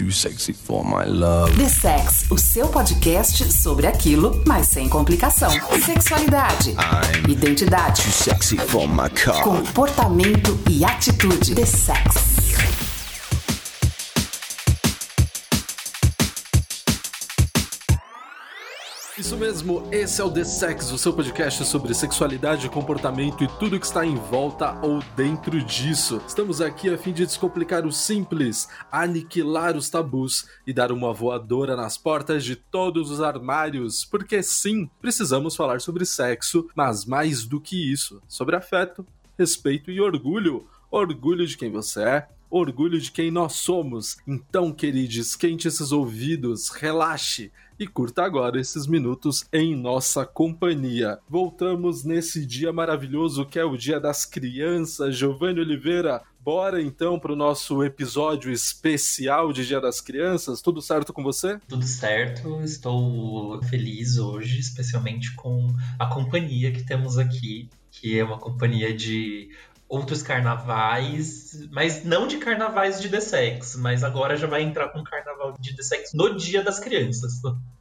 too sexy for my love. The Sex, o seu podcast sobre aquilo, mas sem complicação. Sexualidade, I'm identidade, too sexy for my car. comportamento e atitude. The Sex. Isso mesmo, esse é o The Sex, o seu podcast sobre sexualidade, comportamento e tudo que está em volta ou dentro disso. Estamos aqui a fim de descomplicar o simples, aniquilar os tabus e dar uma voadora nas portas de todos os armários, porque sim, precisamos falar sobre sexo, mas mais do que isso, sobre afeto, respeito e orgulho. Orgulho de quem você é, orgulho de quem nós somos. Então, queridos, esquente esses ouvidos, relaxe e curta agora esses minutos em nossa companhia. Voltamos nesse dia maravilhoso que é o Dia das Crianças. Giovanni Oliveira, bora então para o nosso episódio especial de Dia das Crianças. Tudo certo com você? Tudo certo, estou feliz hoje, especialmente com a companhia que temos aqui, que é uma companhia de outros carnavais, mas não de carnavais de The Sex, mas agora já vai entrar com carnaval de The Sex no Dia das Crianças.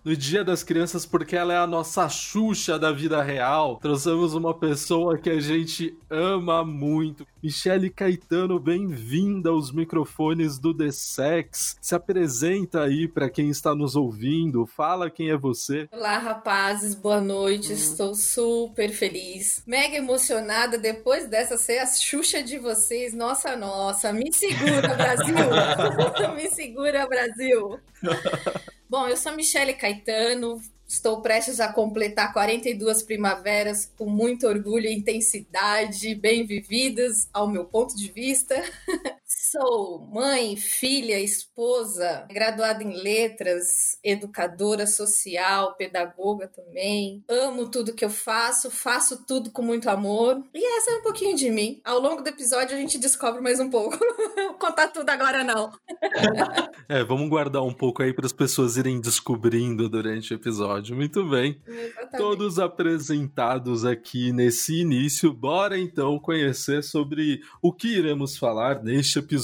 No Dia das Crianças, porque ela é a nossa Xuxa da vida real. Trouxemos uma pessoa que a gente ama muito. Michele Caetano, bem-vinda aos microfones do The Sex. Se apresenta aí para quem está nos ouvindo. Fala quem é você. Olá, rapazes, boa noite. Estou super feliz, mega emocionada depois dessa ser a Xuxa de vocês. Nossa, nossa, me segura, Brasil! me segura, Brasil! Bom, eu sou Michele Caetano, estou prestes a completar 42 primaveras com muito orgulho e intensidade, bem vividas, ao meu ponto de vista. Sou mãe, filha, esposa, graduada em letras, educadora social, pedagoga também. Amo tudo que eu faço, faço tudo com muito amor. E essa é um pouquinho de mim. Ao longo do episódio a gente descobre mais um pouco. Vou contar tudo agora não. É, vamos guardar um pouco aí para as pessoas irem descobrindo durante o episódio. Muito bem. Exatamente. Todos apresentados aqui nesse início, bora então conhecer sobre o que iremos falar neste episódio.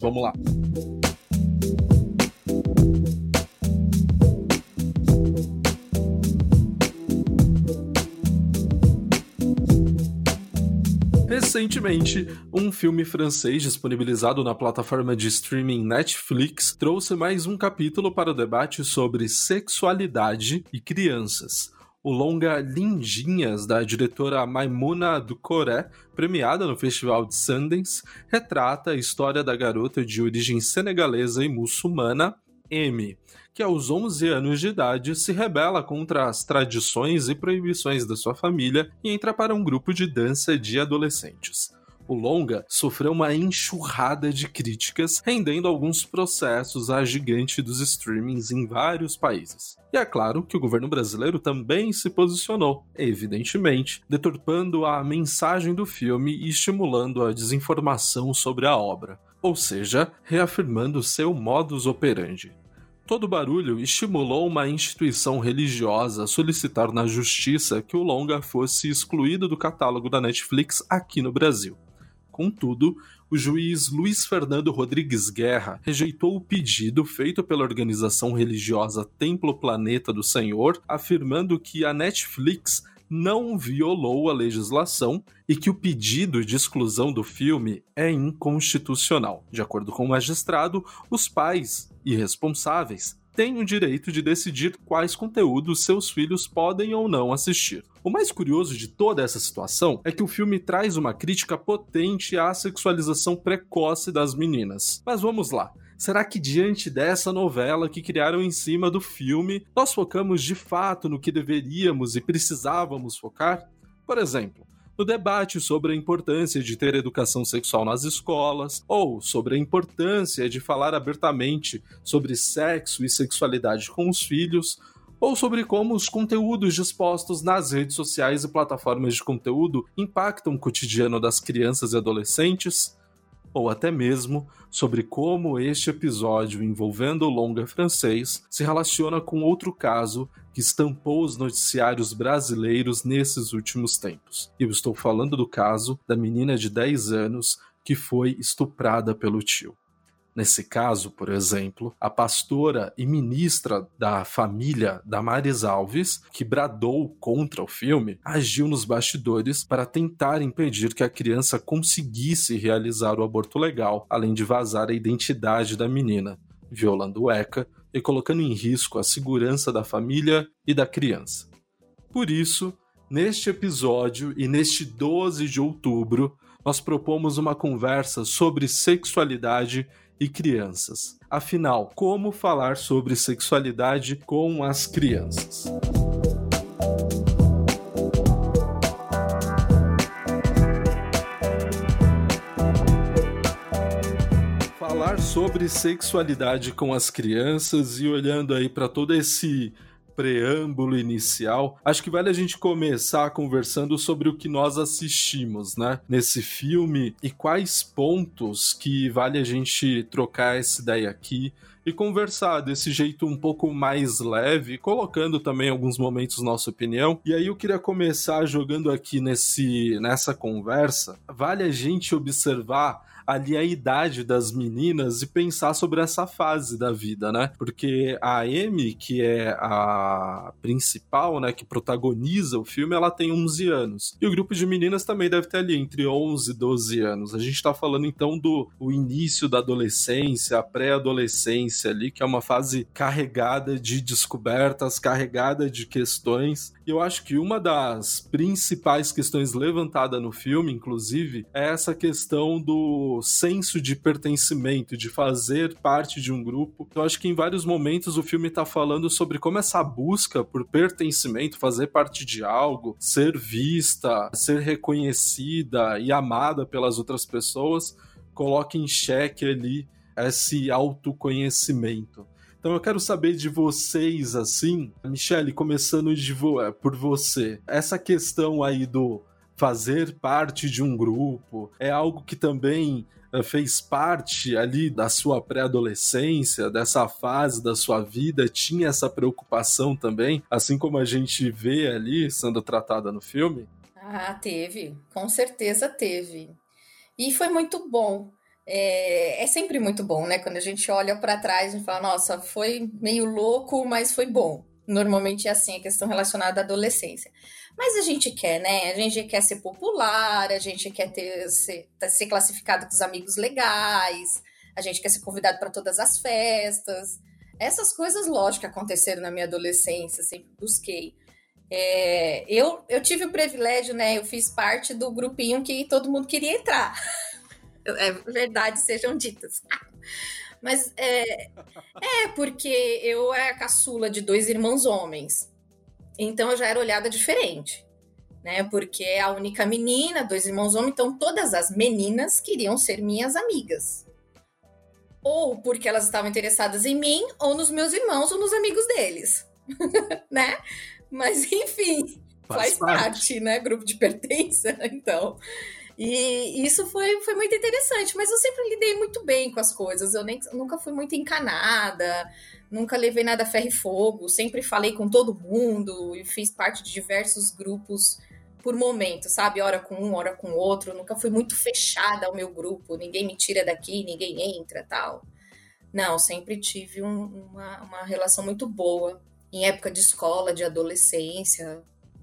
Vamos lá. Recentemente, um filme francês disponibilizado na plataforma de streaming Netflix trouxe mais um capítulo para o debate sobre sexualidade e crianças. O longa Lindinhas, da diretora Maimouna Ducoré, premiada no Festival de Sundance, retrata a história da garota de origem senegalesa e muçulmana, M, que aos 11 anos de idade se rebela contra as tradições e proibições da sua família e entra para um grupo de dança de adolescentes. O longa sofreu uma enxurrada de críticas, rendendo alguns processos à gigante dos streamings em vários países. E é claro que o governo brasileiro também se posicionou, evidentemente, deturpando a mensagem do filme e estimulando a desinformação sobre a obra, ou seja, reafirmando seu modus operandi. Todo barulho estimulou uma instituição religiosa a solicitar na justiça que o longa fosse excluído do catálogo da Netflix aqui no Brasil. Contudo, o juiz Luiz Fernando Rodrigues Guerra rejeitou o pedido feito pela organização religiosa Templo Planeta do Senhor, afirmando que a Netflix não violou a legislação e que o pedido de exclusão do filme é inconstitucional. De acordo com o magistrado, os pais e responsáveis têm o direito de decidir quais conteúdos seus filhos podem ou não assistir. O mais curioso de toda essa situação é que o filme traz uma crítica potente à sexualização precoce das meninas. Mas vamos lá. Será que diante dessa novela que criaram em cima do filme, nós focamos de fato no que deveríamos e precisávamos focar? Por exemplo, no debate sobre a importância de ter educação sexual nas escolas, ou sobre a importância de falar abertamente sobre sexo e sexualidade com os filhos, ou sobre como os conteúdos dispostos nas redes sociais e plataformas de conteúdo impactam o cotidiano das crianças e adolescentes, ou até mesmo sobre como este episódio envolvendo o longa francês se relaciona com outro caso que estampou os noticiários brasileiros nesses últimos tempos. Eu estou falando do caso da menina de 10 anos que foi estuprada pelo tio. Nesse caso, por exemplo, a pastora e ministra da família Damares Alves, que bradou contra o filme, agiu nos bastidores para tentar impedir que a criança conseguisse realizar o aborto legal, além de vazar a identidade da menina, violando o ECA e colocando em risco a segurança da família e da criança. Por isso, neste episódio e neste 12 de outubro, nós propomos uma conversa sobre sexualidade e crianças. Afinal, como falar sobre sexualidade com as crianças? Falar sobre sexualidade com as crianças e olhando aí para todo esse preâmbulo inicial, acho que vale a gente começar conversando sobre o que nós assistimos, né, nesse filme e quais pontos que vale a gente trocar essa ideia aqui e conversar desse jeito um pouco mais leve, colocando também alguns momentos nossa opinião. E aí eu queria começar jogando aqui nesse nessa conversa, vale a gente observar ali a idade das meninas e pensar sobre essa fase da vida, né? Porque a Amy, que é a principal, né, que protagoniza o filme, ela tem 11 anos. E o grupo de meninas também deve ter ali entre 11 e 12 anos. A gente tá falando então do o início da adolescência, a pré-adolescência ali, que é uma fase carregada de descobertas, carregada de questões. Eu acho que uma das principais questões levantada no filme, inclusive, é essa questão do senso de pertencimento, de fazer parte de um grupo. Eu acho que em vários momentos o filme está falando sobre como essa busca por pertencimento, fazer parte de algo, ser vista, ser reconhecida e amada pelas outras pessoas, coloca em xeque ali esse autoconhecimento. Então eu quero saber de vocês assim, Michele, começando vo é, por você. Essa questão aí do fazer parte de um grupo, é algo que também eh, fez parte ali da sua pré-adolescência, dessa fase da sua vida, tinha essa preocupação também, assim como a gente vê ali sendo tratada no filme? Ah, teve, com certeza teve. E foi muito bom. É, é sempre muito bom, né? Quando a gente olha para trás e fala, nossa, foi meio louco, mas foi bom. Normalmente é assim, a questão relacionada à adolescência. Mas a gente quer, né? A gente quer ser popular, a gente quer ter, ser, ser classificado com os amigos legais, a gente quer ser convidado para todas as festas. Essas coisas, lógico, aconteceram na minha adolescência, sempre busquei. É, eu, eu tive o privilégio, né? Eu fiz parte do grupinho que todo mundo queria entrar. É verdade, sejam ditas. Mas é, é porque eu era caçula de dois irmãos homens. Então eu já era olhada diferente, né? Porque é a única menina, dois irmãos homens, então todas as meninas queriam ser minhas amigas. Ou porque elas estavam interessadas em mim, ou nos meus irmãos, ou nos amigos deles, né? Mas enfim, faz, faz parte. parte, né? Grupo de pertença, então. E isso foi, foi muito interessante, mas eu sempre lidei muito bem com as coisas. Eu nem, nunca fui muito encanada, nunca levei nada a ferro e fogo, sempre falei com todo mundo e fiz parte de diversos grupos por momento, sabe? Hora com um, hora com outro. Nunca fui muito fechada ao meu grupo, ninguém me tira daqui, ninguém entra tal. Não, sempre tive um, uma, uma relação muito boa. Em época de escola, de adolescência,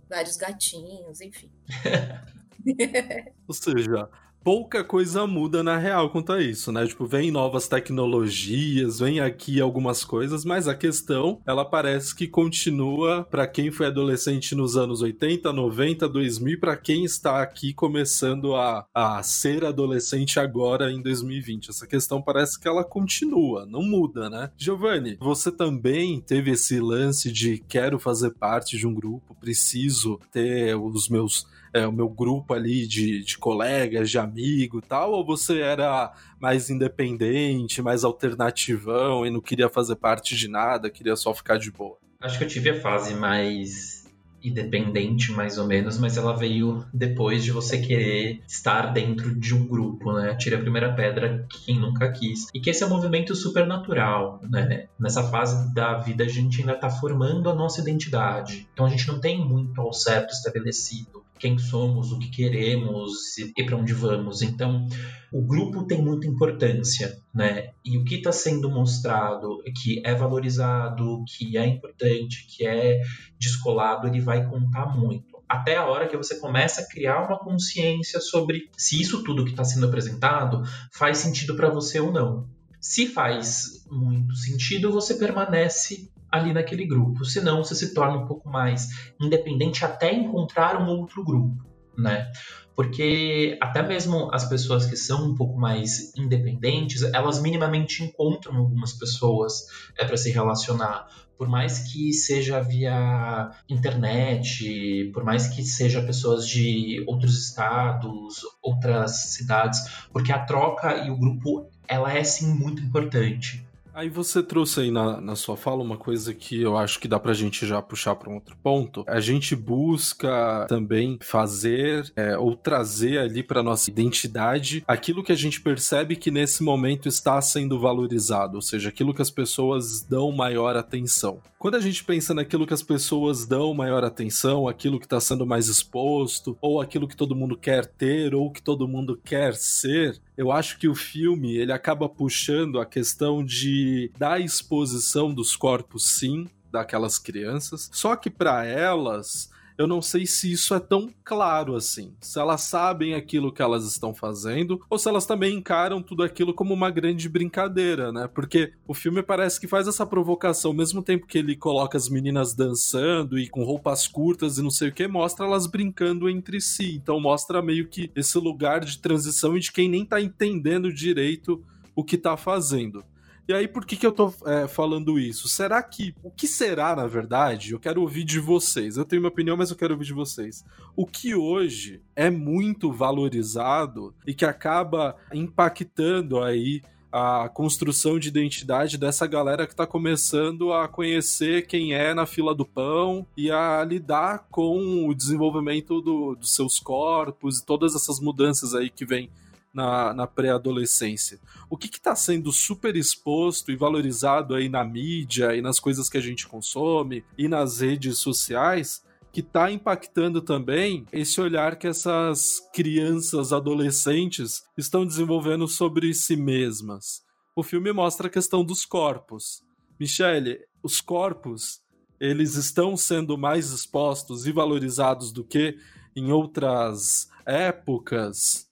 vários gatinhos, enfim. Ou seja, pouca coisa muda na real quanto a isso, né? Tipo, vem novas tecnologias, vem aqui algumas coisas, mas a questão, ela parece que continua para quem foi adolescente nos anos 80, 90, 2000, para quem está aqui começando a, a ser adolescente agora em 2020. Essa questão parece que ela continua, não muda, né? Giovanni, você também teve esse lance de quero fazer parte de um grupo, preciso ter os meus é, o meu grupo ali de, de colegas, de amigo tal, ou você era mais independente, mais alternativão e não queria fazer parte de nada, queria só ficar de boa? Acho que eu tive a fase mais independente, mais ou menos, mas ela veio depois de você querer estar dentro de um grupo, né? Tira a primeira pedra quem nunca quis. E que esse é um movimento super natural, né? Nessa fase da vida a gente ainda está formando a nossa identidade. Então a gente não tem muito ao certo estabelecido quem somos, o que queremos e, e para onde vamos. Então, o grupo tem muita importância, né? E o que está sendo mostrado, que é valorizado, que é importante, que é descolado, ele vai contar muito. Até a hora que você começa a criar uma consciência sobre se isso tudo que está sendo apresentado faz sentido para você ou não. Se faz muito sentido, você permanece ali naquele grupo. Senão, você se torna um pouco mais independente até encontrar um outro grupo, né? Porque até mesmo as pessoas que são um pouco mais independentes, elas minimamente encontram algumas pessoas é, para se relacionar. Por mais que seja via internet, por mais que seja pessoas de outros estados, outras cidades, porque a troca e o grupo ela é sim muito importante. Aí você trouxe aí na, na sua fala uma coisa que eu acho que dá pra gente já puxar para um outro ponto. A gente busca também fazer é, ou trazer ali para nossa identidade aquilo que a gente percebe que nesse momento está sendo valorizado, ou seja, aquilo que as pessoas dão maior atenção. Quando a gente pensa naquilo que as pessoas dão maior atenção, aquilo que está sendo mais exposto, ou aquilo que todo mundo quer ter, ou que todo mundo quer ser, eu acho que o filme ele acaba puxando a questão de da exposição dos corpos, sim, daquelas crianças. Só que para elas eu não sei se isso é tão claro assim. Se elas sabem aquilo que elas estão fazendo, ou se elas também encaram tudo aquilo como uma grande brincadeira, né? Porque o filme parece que faz essa provocação, ao mesmo tempo que ele coloca as meninas dançando e com roupas curtas e não sei o que, mostra elas brincando entre si. Então mostra meio que esse lugar de transição e de quem nem tá entendendo direito o que tá fazendo. E aí, por que, que eu tô é, falando isso? Será que. O que será, na verdade? Eu quero ouvir de vocês. Eu tenho minha opinião, mas eu quero ouvir de vocês. O que hoje é muito valorizado e que acaba impactando aí a construção de identidade dessa galera que está começando a conhecer quem é na fila do pão e a lidar com o desenvolvimento do, dos seus corpos e todas essas mudanças aí que vem na, na pré-adolescência. O que está sendo super exposto e valorizado aí na mídia e nas coisas que a gente consome e nas redes sociais que está impactando também esse olhar que essas crianças, adolescentes estão desenvolvendo sobre si mesmas. O filme mostra a questão dos corpos. Michele, os corpos, eles estão sendo mais expostos e valorizados do que em outras épocas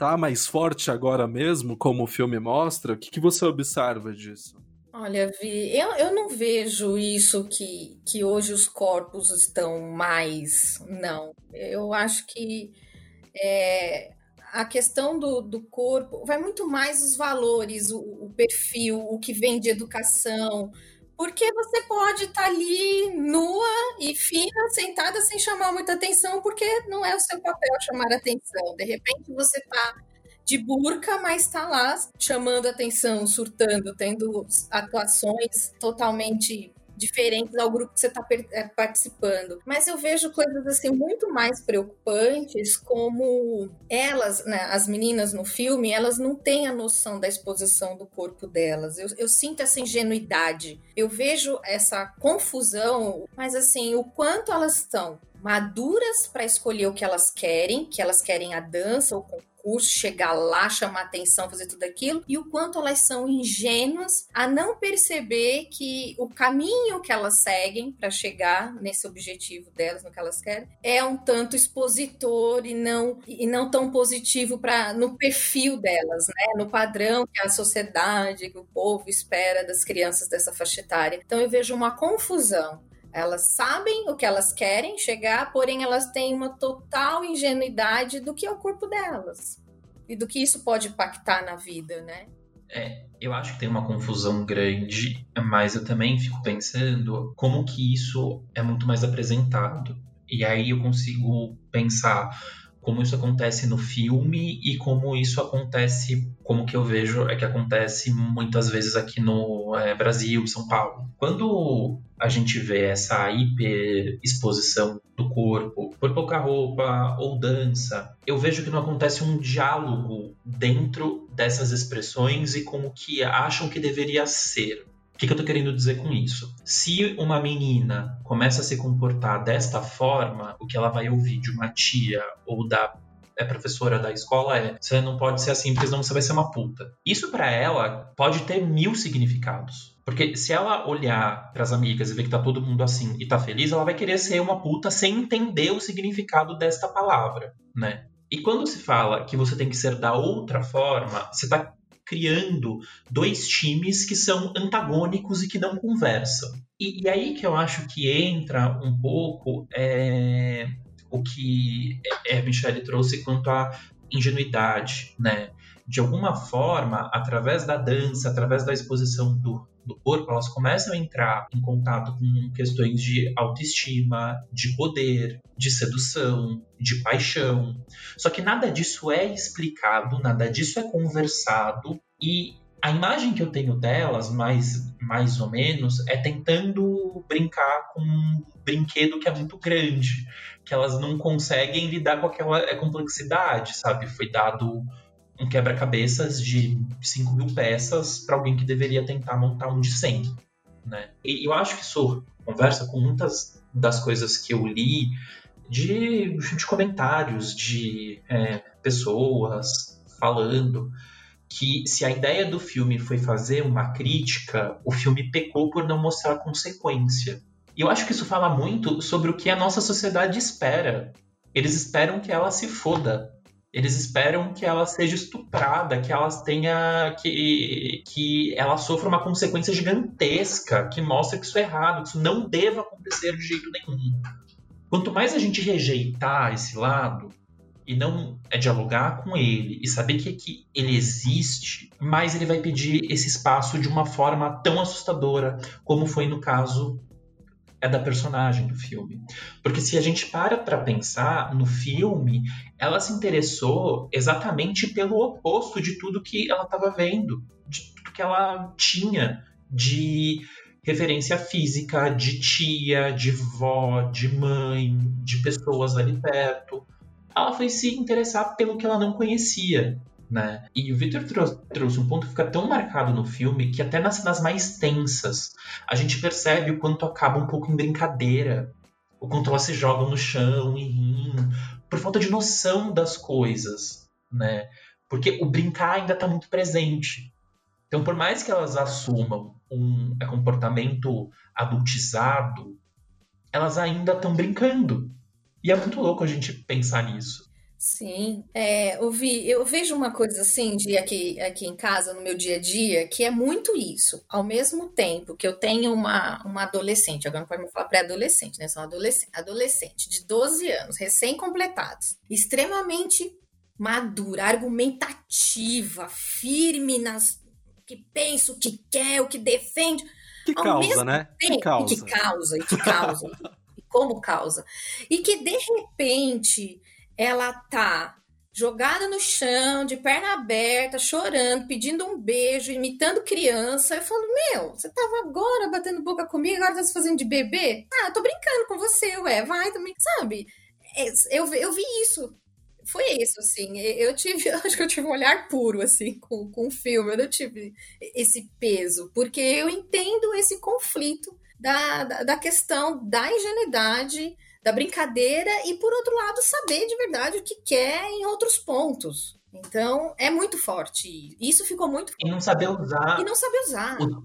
tá mais forte agora mesmo, como o filme mostra? O que, que você observa disso? Olha, Vi, eu, eu não vejo isso que, que hoje os corpos estão mais. Não. Eu acho que é, a questão do, do corpo vai muito mais os valores, o, o perfil, o que vem de educação, porque você pode estar tá ali nua e fina, sentada sem chamar muita atenção, porque não é o seu papel chamar atenção. De repente você está de burca, mas está lá chamando atenção, surtando, tendo atuações totalmente diferentes ao grupo que você está é, participando. Mas eu vejo coisas assim muito mais preocupantes, como elas, né, as meninas no filme, elas não têm a noção da exposição do corpo delas. Eu, eu sinto essa ingenuidade. Eu vejo essa confusão, mas assim, o quanto elas estão maduras para escolher o que elas querem, que elas querem a dança ou concurso, chegar lá, chamar atenção, fazer tudo aquilo, e o quanto elas são ingênuas a não perceber que o caminho que elas seguem para chegar nesse objetivo delas, no que elas querem, é um tanto expositor e não e não tão positivo para no perfil delas, né? No padrão que a sociedade, que o povo espera das crianças dessa faixa etária. Então eu vejo uma confusão elas sabem o que elas querem chegar, porém elas têm uma total ingenuidade do que é o corpo delas e do que isso pode impactar na vida, né? É, eu acho que tem uma confusão grande, mas eu também fico pensando como que isso é muito mais apresentado. E aí eu consigo pensar como isso acontece no filme e como isso acontece, como que eu vejo é que acontece muitas vezes aqui no é, Brasil, São Paulo. Quando a gente vê essa hiper exposição do corpo por pouca roupa ou dança, eu vejo que não acontece um diálogo dentro dessas expressões e como que acham que deveria ser. que, que eu tô querendo dizer com isso? Se uma menina começa a se comportar desta forma, o que ela vai ouvir de uma tia ou da é professora da escola é você não pode ser assim porque senão você vai ser uma puta. Isso para ela pode ter mil significados. Porque se ela olhar para as amigas e ver que tá todo mundo assim e tá feliz, ela vai querer ser uma puta sem entender o significado desta palavra, né? E quando se fala que você tem que ser da outra forma, você tá criando dois times que são antagônicos e que não conversam. E, e aí que eu acho que entra um pouco é, o que a Michelle trouxe quanto à ingenuidade, né? De alguma forma, através da dança, através da exposição do, do corpo, elas começam a entrar em contato com questões de autoestima, de poder, de sedução, de paixão. Só que nada disso é explicado, nada disso é conversado e a imagem que eu tenho delas, mais, mais ou menos, é tentando brincar com um brinquedo que é muito grande, que elas não conseguem lidar com aquela complexidade, sabe? Foi dado um quebra-cabeças de 5 mil peças para alguém que deveria tentar montar um de 100. Né? E eu acho que isso conversa com muitas das coisas que eu li de, de comentários de é, pessoas falando que se a ideia do filme foi fazer uma crítica, o filme pecou por não mostrar consequência. E eu acho que isso fala muito sobre o que a nossa sociedade espera. Eles esperam que ela se foda. Eles esperam que ela seja estuprada, que ela tenha que que ela sofra uma consequência gigantesca, que mostre que isso é errado, que isso não deva acontecer de jeito nenhum. Quanto mais a gente rejeitar esse lado e não é dialogar com ele e saber que, que ele existe, mais ele vai pedir esse espaço de uma forma tão assustadora como foi no caso é da personagem do filme. Porque se a gente para para pensar no filme, ela se interessou exatamente pelo oposto de tudo que ela estava vendo, de tudo que ela tinha de referência física, de tia, de vó, de mãe, de pessoas ali perto. Ela foi se interessar pelo que ela não conhecia né? E o Victor trouxe um ponto que fica tão marcado no filme que até nas cenas mais tensas a gente percebe o quanto acaba um pouco em brincadeira, o quanto elas se jogam no chão e rindo, por falta de noção das coisas, né? Porque o brincar ainda está muito presente. Então, por mais que elas assumam um é, comportamento adultizado, elas ainda estão brincando. E é muito louco a gente pensar nisso. Sim, é, eu, vi, eu vejo uma coisa assim de aqui, aqui em casa, no meu dia a dia, que é muito isso. Ao mesmo tempo que eu tenho uma, uma adolescente, agora não pode me falar pré-adolescente, né? São adolescente, adolescente de 12 anos, recém-completados, extremamente madura, argumentativa, firme nas que pensa, o que quer, o que defende. Que causa, né? Tempo, que causa. E que causa, e que causa. e como causa. E que de repente ela tá jogada no chão, de perna aberta, chorando, pedindo um beijo, imitando criança. Eu falo, meu, você tava agora batendo boca comigo, agora tá se fazendo de bebê? Ah, eu tô brincando com você, ué, vai também, sabe? É, eu, eu vi isso. Foi isso, assim. Eu tive, acho que eu tive um olhar puro, assim, com, com o filme. Eu não tive esse peso, porque eu entendo esse conflito da, da, da questão da ingenuidade da brincadeira e, por outro lado, saber de verdade o que quer em outros pontos. Então, é muito forte. Isso ficou muito forte. E não saber usar. E não saber usar. O...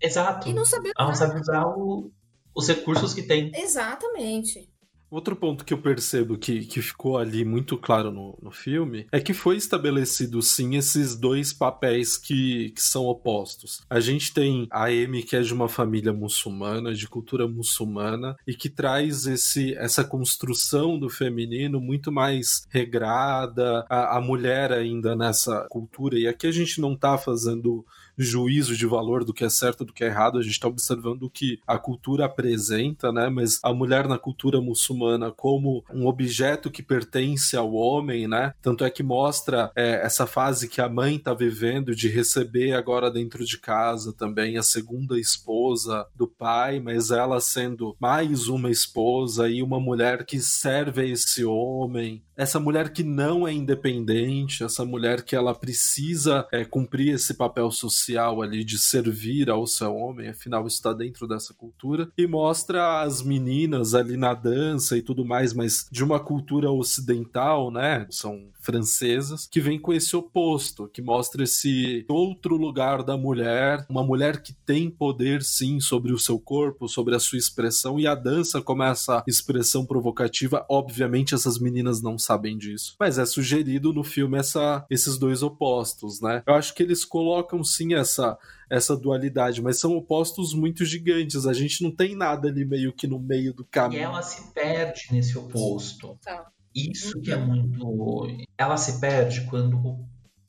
Exato. E não saber usar. Não saber usar o... os recursos que tem. Exatamente. Outro ponto que eu percebo que, que ficou ali muito claro no, no filme é que foi estabelecido sim esses dois papéis que, que são opostos. A gente tem a Amy, que é de uma família muçulmana, de cultura muçulmana, e que traz esse, essa construção do feminino muito mais regrada, a, a mulher ainda nessa cultura. E aqui a gente não tá fazendo juízo de valor do que é certo do que é errado, a gente está observando o que a cultura apresenta, né? Mas a mulher na cultura muçulmana como um objeto que pertence ao homem, né? Tanto é que mostra é, essa fase que a mãe está vivendo de receber agora dentro de casa também a segunda esposa do pai, mas ela sendo mais uma esposa e uma mulher que serve a esse homem, essa mulher que não é independente, essa mulher que ela precisa é, cumprir esse papel social social ali de servir ao seu homem, afinal está dentro dessa cultura, e mostra as meninas ali na dança e tudo mais, mas de uma cultura ocidental, né? São francesas, que vem com esse oposto, que mostra esse outro lugar da mulher, uma mulher que tem poder sim sobre o seu corpo, sobre a sua expressão, e a dança como essa expressão provocativa, obviamente essas meninas não sabem disso, mas é sugerido no filme essa, esses dois opostos, né? Eu acho que eles colocam sim essa essa dualidade, mas são opostos muito gigantes. A gente não tem nada ali meio que no meio do caminho. E ela se perde nesse oposto. Tá. Isso que é muito. Ela se perde quando,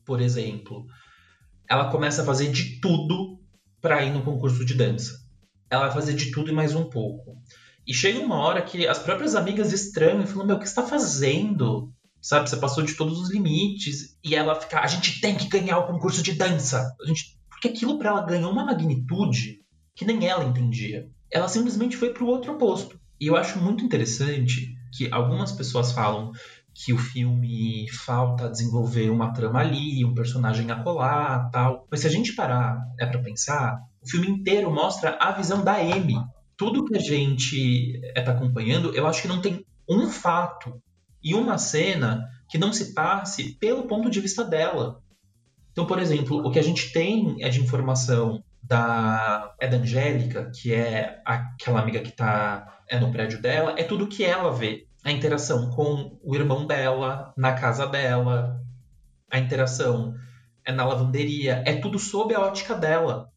por exemplo, ela começa a fazer de tudo para ir no concurso de dança. Ela vai fazer de tudo e mais um pouco. E chega uma hora que as próprias amigas estranham e falam: Meu, o que você está fazendo? Sabe, você passou de todos os limites. E ela fica: A gente tem que ganhar o concurso de dança. A gente... Porque aquilo para ela ganhou uma magnitude que nem ela entendia. Ela simplesmente foi para o outro oposto. E eu acho muito interessante que algumas pessoas falam que o filme falta desenvolver uma trama ali, um personagem acolá, tal. Mas se a gente parar é para pensar, o filme inteiro mostra a visão da Amy. Tudo que a gente está acompanhando, eu acho que não tem um fato e uma cena que não se passe pelo ponto de vista dela. Então, por exemplo, o que a gente tem é de informação da é Angélica, que é aquela amiga que está é no prédio dela, é tudo que ela vê. A interação com o irmão dela, na casa dela, a interação é na lavanderia, é tudo sob a ótica dela.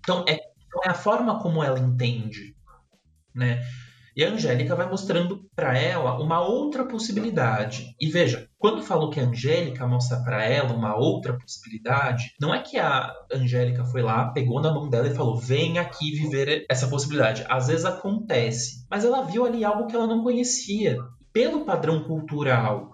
Então é, é a forma como ela entende, né? E a Angélica vai mostrando para ela uma outra possibilidade. E veja, quando falo que a Angélica mostra para ela uma outra possibilidade, não é que a Angélica foi lá, pegou na mão dela e falou: vem aqui viver essa possibilidade. Às vezes acontece, mas ela viu ali algo que ela não conhecia. Pelo padrão cultural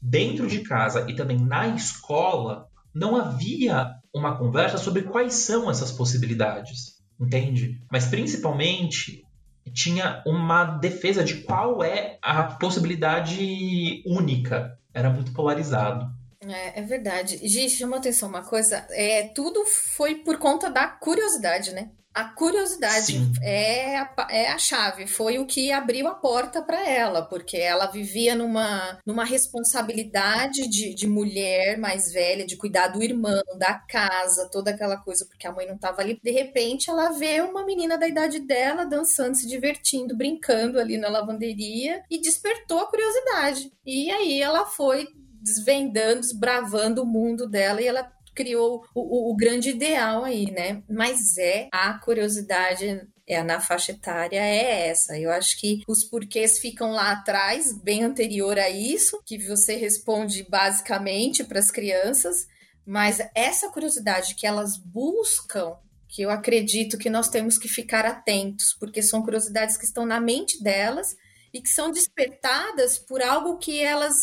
dentro de casa e também na escola, não havia uma conversa sobre quais são essas possibilidades, entende? Mas principalmente tinha uma defesa de qual é a possibilidade única. Era muito polarizado. É, é verdade. Gente, chama atenção uma coisa. É, tudo foi por conta da curiosidade, né? A curiosidade é a, é a chave, foi o que abriu a porta para ela, porque ela vivia numa, numa responsabilidade de, de mulher mais velha, de cuidar do irmão, da casa, toda aquela coisa, porque a mãe não estava ali. De repente, ela vê uma menina da idade dela dançando, se divertindo, brincando ali na lavanderia e despertou a curiosidade. E aí ela foi desvendando, desbravando o mundo dela e ela criou o, o, o grande ideal aí, né? Mas é a curiosidade é, na faixa etária é essa. Eu acho que os porquês ficam lá atrás, bem anterior a isso, que você responde basicamente para as crianças, mas essa curiosidade que elas buscam, que eu acredito que nós temos que ficar atentos, porque são curiosidades que estão na mente delas e que são despertadas por algo que elas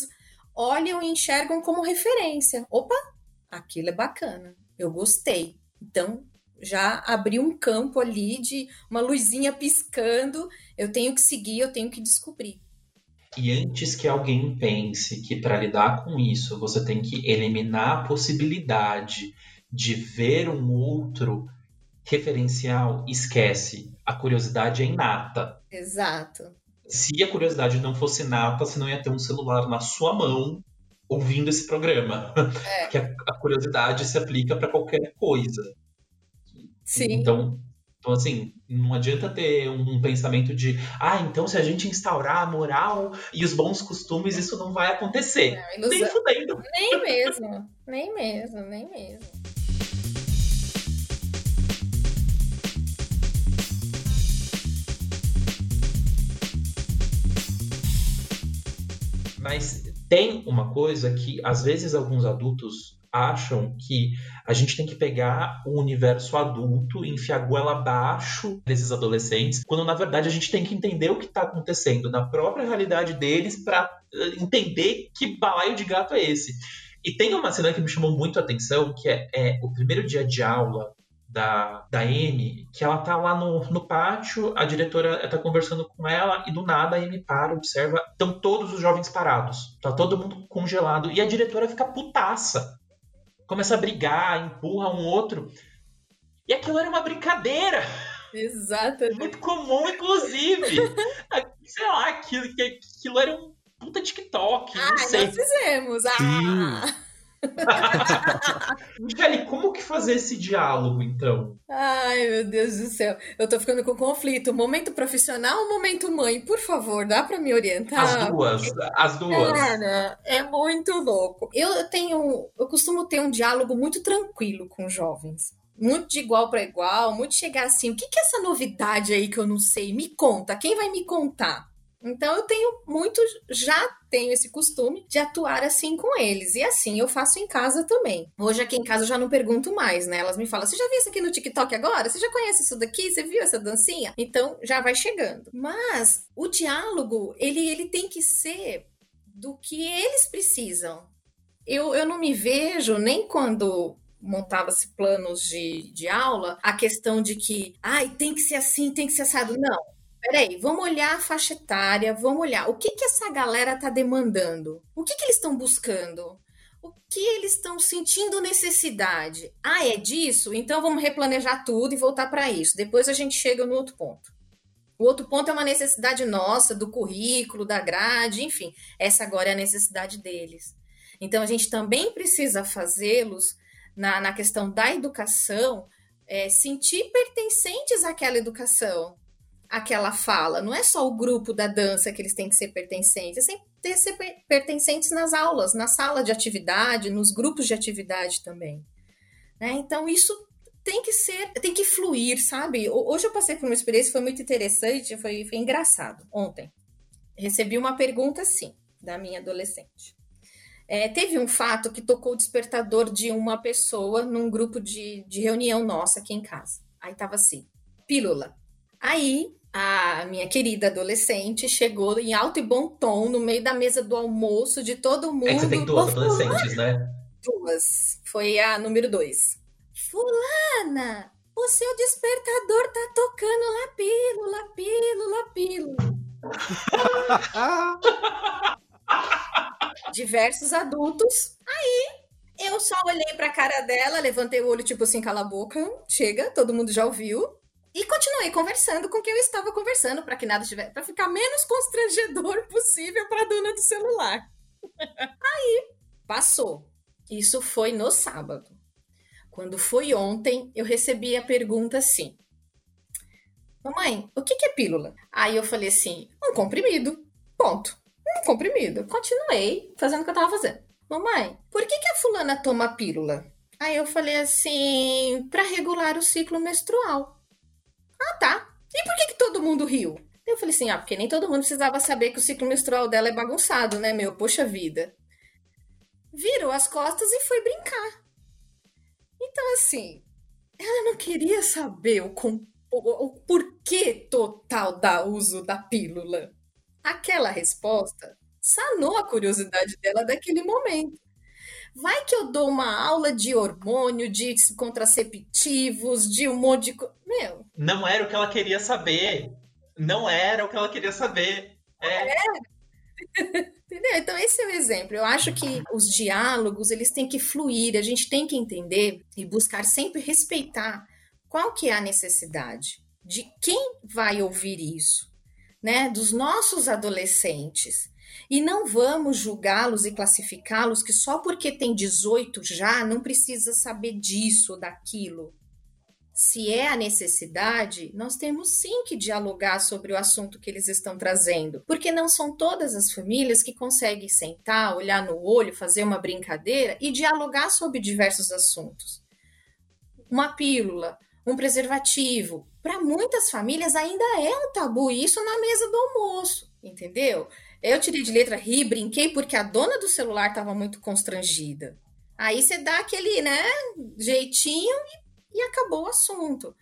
olham e enxergam como referência. Opa, aquilo é bacana, eu gostei. Então, já abri um campo ali de uma luzinha piscando, eu tenho que seguir, eu tenho que descobrir. E antes que alguém pense que para lidar com isso você tem que eliminar a possibilidade de ver um outro referencial, esquece. A curiosidade é inata. Exato. Se a curiosidade não fosse inata, você não ia ter um celular na sua mão ouvindo esse programa. É. que a, a, curiosidade se aplica para qualquer coisa. Sim. Então, então, assim, não adianta ter um pensamento de, ah, então se a gente instaurar a moral e os bons costumes, isso não vai acontecer. Não, nem fudendo. Nem mesmo, nem mesmo, nem mesmo. Mas tem uma coisa que às vezes alguns adultos acham que a gente tem que pegar o universo adulto e enfiar a goela abaixo desses adolescentes, quando na verdade a gente tem que entender o que está acontecendo na própria realidade deles para eh, entender que balaio de gato é esse. E tem uma cena que me chamou muito a atenção, que é, é o primeiro dia de aula da, da Amy, que ela tá lá no, no pátio, a diretora tá conversando com ela e do nada a Amy para, observa, estão todos os jovens parados, tá todo mundo congelado e a diretora fica putaça. Começa a brigar, empurra um outro. E aquilo era uma brincadeira. Exatamente. Muito comum, inclusive. Sei lá, aquilo, aquilo era um puta TikTok. Ah, não sei. nós fizemos. Ah! Michele, como que fazer esse diálogo, então? Ai, meu Deus do céu. Eu tô ficando com conflito. Momento profissional ou momento mãe? Por favor, dá pra me orientar? As duas, as duas. Cara, é muito louco. Eu tenho, eu costumo ter um diálogo muito tranquilo com jovens. Muito de igual para igual, muito chegar assim, o que, que é essa novidade aí que eu não sei? Me conta, quem vai me contar? Então eu tenho muito, já tenho esse costume de atuar assim com eles. E assim eu faço em casa também. Hoje aqui em casa eu já não pergunto mais, né? Elas me falam: "Você já viu isso aqui no TikTok agora? Você já conhece isso daqui? Você viu essa dancinha?" Então já vai chegando. Mas o diálogo, ele ele tem que ser do que eles precisam. Eu, eu não me vejo nem quando montava-se planos de, de aula, a questão de que, ai, tem que ser assim, tem que ser assado. Não, Peraí, vamos olhar a faixa etária, vamos olhar o que, que essa galera está demandando, o que, que eles estão buscando, o que eles estão sentindo necessidade. Ah, é disso? Então vamos replanejar tudo e voltar para isso. Depois a gente chega no outro ponto. O outro ponto é uma necessidade nossa, do currículo, da grade, enfim. Essa agora é a necessidade deles. Então a gente também precisa fazê-los na, na questão da educação, é, sentir pertencentes àquela educação aquela fala. Não é só o grupo da dança que eles têm que ser pertencentes, eles têm que ser pertencentes nas aulas, na sala de atividade, nos grupos de atividade também. Né? Então, isso tem que ser, tem que fluir, sabe? Hoje eu passei por uma experiência, foi muito interessante, foi, foi engraçado. Ontem, recebi uma pergunta assim, da minha adolescente. É, teve um fato que tocou o despertador de uma pessoa num grupo de, de reunião nossa aqui em casa. Aí tava assim, pílula. Aí a minha querida adolescente chegou em alto e bom tom no meio da mesa do almoço de todo mundo. É que você tem duas adolescentes, né? Duas. Foi a número dois. Fulana, o seu despertador tá tocando lá pílula, pílula, pílula. Diversos adultos. Aí eu só olhei pra cara dela, levantei o olho, tipo assim, cala a boca, chega, todo mundo já ouviu. E continuei conversando com quem eu estava conversando para que nada tivesse, para ficar menos constrangedor possível para a dona do celular. Aí passou. Isso foi no sábado. Quando foi ontem, eu recebi a pergunta assim: Mamãe, o que é pílula? Aí eu falei assim: um comprimido. Ponto. Um comprimido. Continuei fazendo o que eu estava fazendo. Mamãe, por que, que a fulana toma pílula? Aí eu falei assim: para regular o ciclo menstrual. Ah, tá. E por que, que todo mundo riu? Eu falei assim, ah, porque nem todo mundo precisava saber que o ciclo menstrual dela é bagunçado, né, meu? Poxa vida. Virou as costas e foi brincar. Então, assim, ela não queria saber o, o, o porquê total da uso da pílula. Aquela resposta sanou a curiosidade dela daquele momento. Vai que eu dou uma aula de hormônio, de contraceptivos, de um monte de. Meu. Não era o que ela queria saber. Não era o que ela queria saber. É. é. Entendeu? Então esse é o exemplo. Eu acho que os diálogos eles têm que fluir. A gente tem que entender e buscar sempre respeitar qual que é a necessidade de quem vai ouvir isso, né? Dos nossos adolescentes. E não vamos julgá-los e classificá-los que só porque tem 18 já não precisa saber disso ou daquilo. Se é a necessidade, nós temos sim que dialogar sobre o assunto que eles estão trazendo, porque não são todas as famílias que conseguem sentar, olhar no olho, fazer uma brincadeira e dialogar sobre diversos assuntos. Uma pílula, um preservativo, para muitas famílias ainda é um tabu isso na mesa do almoço, entendeu? Eu tirei de letra, ri, brinquei, porque a dona do celular estava muito constrangida. Aí você dá aquele, né, jeitinho e, e acabou o assunto.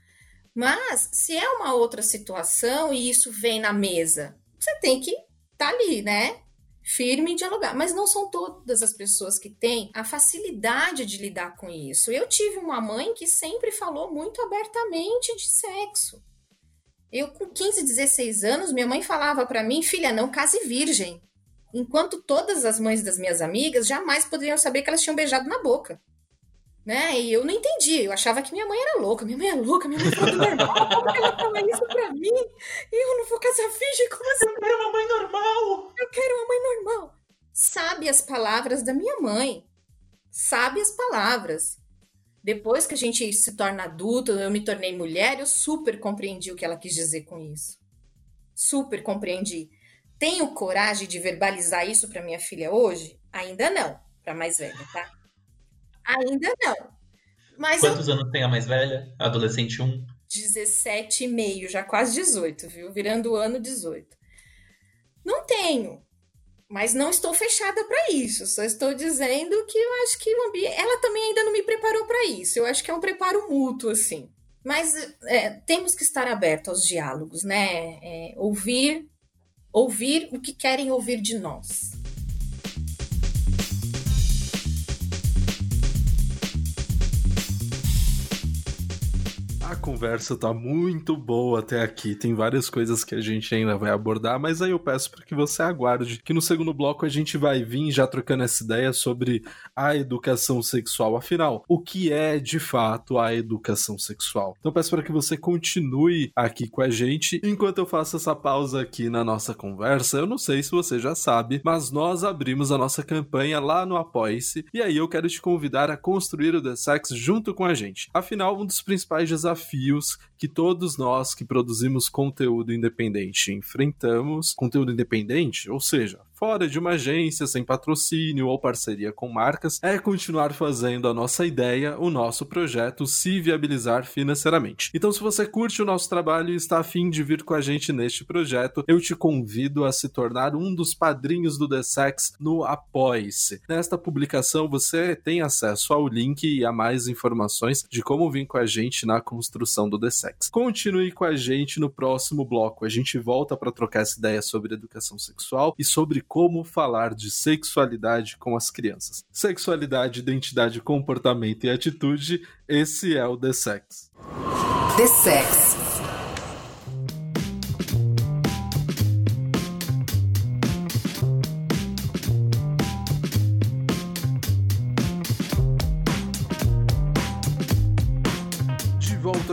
Mas, se é uma outra situação e isso vem na mesa, você tem que estar tá ali, né? Firme e dialogar. Mas não são todas as pessoas que têm a facilidade de lidar com isso. Eu tive uma mãe que sempre falou muito abertamente de sexo. Eu, com 15, 16 anos, minha mãe falava para mim, filha, não case virgem. Enquanto todas as mães das minhas amigas jamais poderiam saber que elas tinham beijado na boca. né? E eu não entendi. Eu achava que minha mãe era louca. Minha mãe é louca, minha mãe fala normal. Como ela fala isso pra mim? Eu não vou casar virgem? Como assim? Eu quero uma mãe normal! Eu quero uma mãe normal. Sabe as palavras da minha mãe. Sabe as palavras. Depois que a gente se torna adulto, eu me tornei mulher, eu super compreendi o que ela quis dizer com isso. Super compreendi. Tenho coragem de verbalizar isso para minha filha hoje? Ainda não, para mais velha, tá? Ainda não. Mas Quantos eu... anos tem a mais velha? Adolescente 1? 17 e meio, já quase 18, viu? Virando o ano 18. Não tenho. Mas não estou fechada para isso. Só estou dizendo que eu acho que o ambiente. Ela também ainda não me preparou para isso. Eu acho que é um preparo mútuo, assim. Mas é, temos que estar abertos aos diálogos, né? É, ouvir, ouvir o que querem ouvir de nós. A conversa tá muito boa até aqui. Tem várias coisas que a gente ainda vai abordar, mas aí eu peço para que você aguarde que no segundo bloco a gente vai vir já trocando essa ideia sobre a educação sexual. Afinal, o que é de fato a educação sexual? Então peço para que você continue aqui com a gente enquanto eu faço essa pausa aqui na nossa conversa. Eu não sei se você já sabe, mas nós abrimos a nossa campanha lá no Apoie-se e aí eu quero te convidar a construir o The Sex junto com a gente. Afinal, um dos principais desafios desafios que todos nós que produzimos conteúdo independente enfrentamos. Conteúdo independente, ou seja, fora de uma agência, sem patrocínio ou parceria com marcas, é continuar fazendo a nossa ideia, o nosso projeto se viabilizar financeiramente. Então, se você curte o nosso trabalho e está afim de vir com a gente neste projeto, eu te convido a se tornar um dos padrinhos do The Sex no Apoie-se. Nesta publicação, você tem acesso ao link e a mais informações de como vir com a gente na construção do The Sex. Continue com a gente no próximo bloco. A gente volta para trocar essa ideia sobre educação sexual e sobre como falar de sexualidade com as crianças. Sexualidade, identidade, comportamento e atitude, esse é o The Sex. The Sex.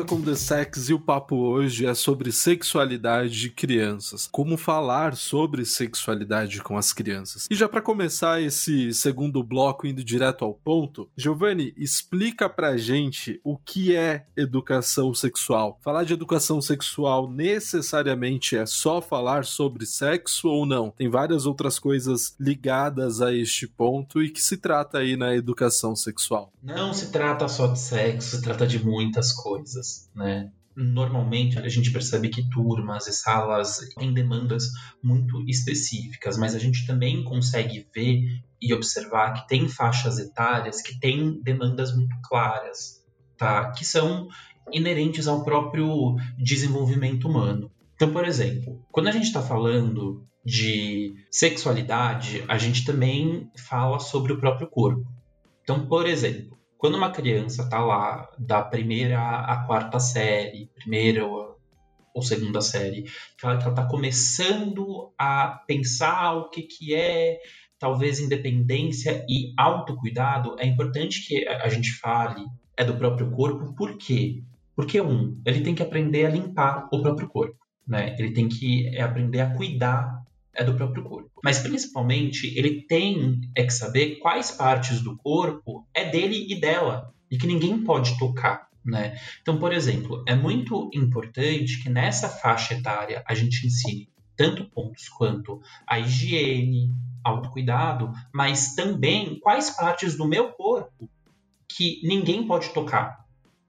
Com The Sex e o papo hoje é sobre sexualidade de crianças. Como falar sobre sexualidade com as crianças. E já para começar esse segundo bloco indo direto ao ponto, Giovanni, explica pra gente o que é educação sexual. Falar de educação sexual necessariamente é só falar sobre sexo ou não? Tem várias outras coisas ligadas a este ponto e que se trata aí na educação sexual. Não se trata só de sexo, se trata de muitas coisas né? Normalmente a gente percebe que turmas e salas têm demandas muito específicas, mas a gente também consegue ver e observar que tem faixas etárias que têm demandas muito claras, tá? Que são inerentes ao próprio desenvolvimento humano. Então, por exemplo, quando a gente está falando de sexualidade, a gente também fala sobre o próprio corpo. Então, por exemplo, quando uma criança está lá da primeira à quarta série, primeira ou segunda série, que ela está começando a pensar o que, que é talvez independência e autocuidado, é importante que a gente fale é do próprio corpo, por quê? Porque, um, ele tem que aprender a limpar o próprio corpo, né? Ele tem que aprender a cuidar é do próprio corpo. Mas principalmente ele tem é que saber quais partes do corpo é dele e dela e que ninguém pode tocar. Né? Então, por exemplo, é muito importante que nessa faixa etária a gente ensine tanto pontos quanto a higiene, autocuidado, mas também quais partes do meu corpo que ninguém pode tocar,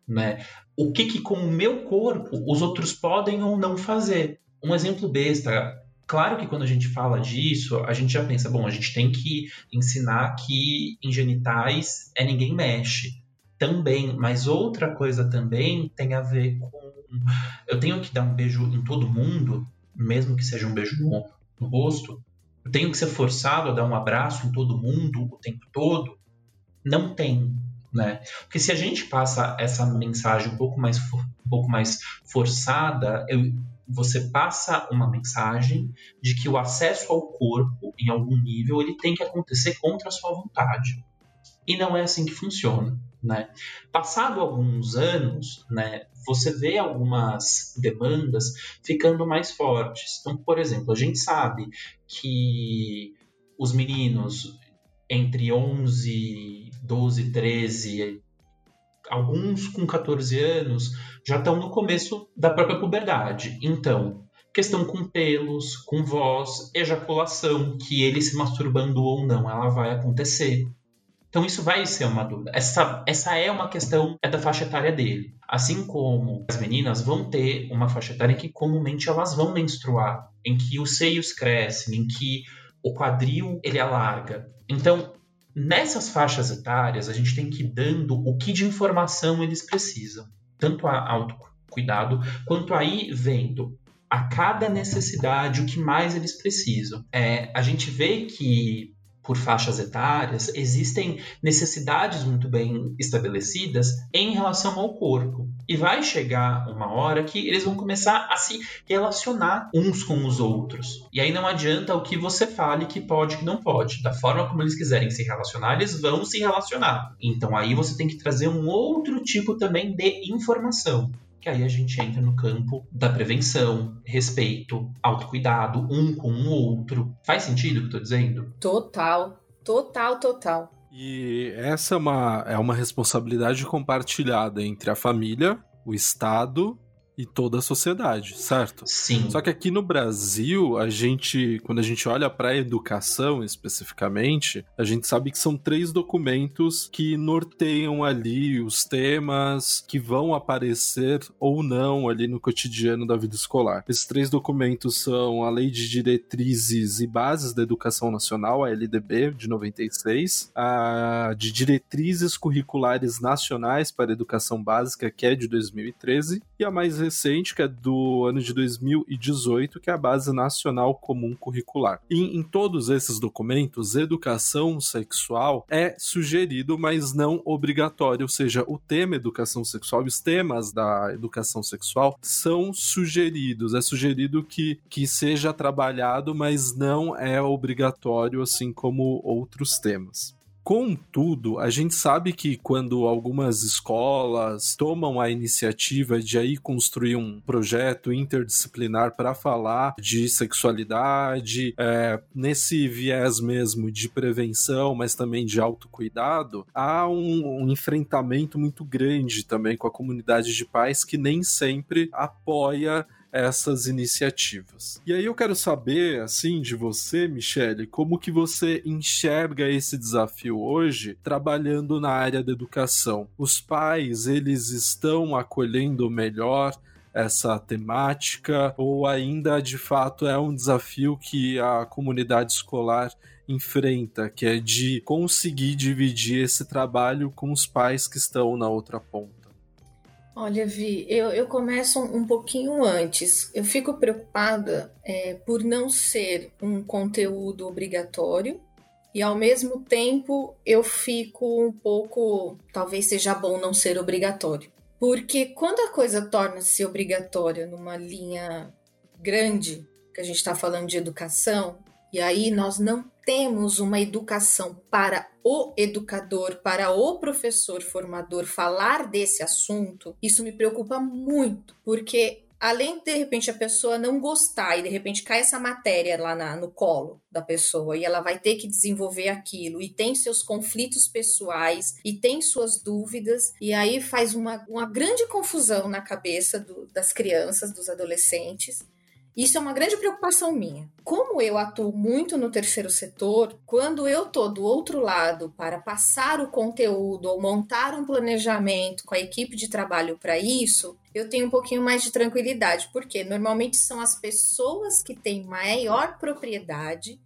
né? O que que com o meu corpo os outros podem ou não fazer. Um exemplo besta, Claro que quando a gente fala disso, a gente já pensa, bom, a gente tem que ensinar que em genitais é ninguém mexe. Também, mas outra coisa também tem a ver com. Eu tenho que dar um beijo em todo mundo, mesmo que seja um beijo no, no rosto. Eu tenho que ser forçado a dar um abraço em todo mundo o tempo todo. Não tem, né? Porque se a gente passa essa mensagem um pouco mais, um pouco mais forçada, eu, você passa uma mensagem de que o acesso ao corpo, em algum nível, ele tem que acontecer contra a sua vontade. E não é assim que funciona. Né? Passado alguns anos, né, você vê algumas demandas ficando mais fortes. Então, por exemplo, a gente sabe que os meninos entre 11, 12, 13, alguns com 14 anos, já estão no começo da própria puberdade. Então, questão com pelos, com voz, ejaculação, que ele se masturbando ou não, ela vai acontecer. Então isso vai ser uma dúvida. Essa, essa é uma questão é da faixa etária dele. Assim como as meninas vão ter uma faixa etária em que comumente elas vão menstruar, em que os seios crescem, em que o quadril ele alarga. Então, nessas faixas etárias, a gente tem que ir dando o que de informação eles precisam. Tanto a autocuidado, quanto aí vendo a cada necessidade o que mais eles precisam. É, a gente vê que por faixas etárias, existem necessidades muito bem estabelecidas em relação ao corpo. E vai chegar uma hora que eles vão começar a se relacionar uns com os outros. E aí não adianta o que você fale que pode que não pode. Da forma como eles quiserem se relacionar, eles vão se relacionar. Então aí você tem que trazer um outro tipo também de informação que aí a gente entra no campo da prevenção, respeito, autocuidado, um com o outro. Faz sentido o que eu tô dizendo? Total, total, total. E essa é uma, é uma responsabilidade compartilhada entre a família, o Estado e toda a sociedade, certo? Sim. Só que aqui no Brasil, a gente, quando a gente olha para a educação especificamente, a gente sabe que são três documentos que norteiam ali os temas que vão aparecer ou não ali no cotidiano da vida escolar. Esses três documentos são a Lei de Diretrizes e Bases da Educação Nacional, a LDB de 96, a de Diretrizes Curriculares Nacionais para a Educação Básica, que é de 2013, e a mais recente, que é do ano de 2018, que é a Base Nacional Comum Curricular. E em todos esses documentos, educação sexual é sugerido, mas não obrigatório, ou seja, o tema educação sexual os temas da educação sexual são sugeridos. É sugerido que, que seja trabalhado, mas não é obrigatório, assim como outros temas. Contudo, a gente sabe que quando algumas escolas tomam a iniciativa de aí construir um projeto interdisciplinar para falar de sexualidade, é, nesse viés mesmo de prevenção, mas também de autocuidado, há um, um enfrentamento muito grande também com a comunidade de pais que nem sempre apoia essas iniciativas. E aí eu quero saber, assim, de você, Michele, como que você enxerga esse desafio hoje trabalhando na área da educação? Os pais, eles estão acolhendo melhor essa temática ou ainda de fato é um desafio que a comunidade escolar enfrenta, que é de conseguir dividir esse trabalho com os pais que estão na outra ponta? Olha, Vi, eu, eu começo um pouquinho antes. Eu fico preocupada é, por não ser um conteúdo obrigatório e, ao mesmo tempo, eu fico um pouco. Talvez seja bom não ser obrigatório. Porque quando a coisa torna-se obrigatória numa linha grande, que a gente está falando de educação, e aí nós não temos uma educação para o educador, para o professor formador falar desse assunto, isso me preocupa muito, porque além de, de repente a pessoa não gostar e de repente cai essa matéria lá na, no colo da pessoa e ela vai ter que desenvolver aquilo e tem seus conflitos pessoais e tem suas dúvidas e aí faz uma, uma grande confusão na cabeça do, das crianças, dos adolescentes isso é uma grande preocupação minha. Como eu atuo muito no terceiro setor, quando eu tô do outro lado para passar o conteúdo ou montar um planejamento com a equipe de trabalho para isso, eu tenho um pouquinho mais de tranquilidade, porque normalmente são as pessoas que têm maior propriedade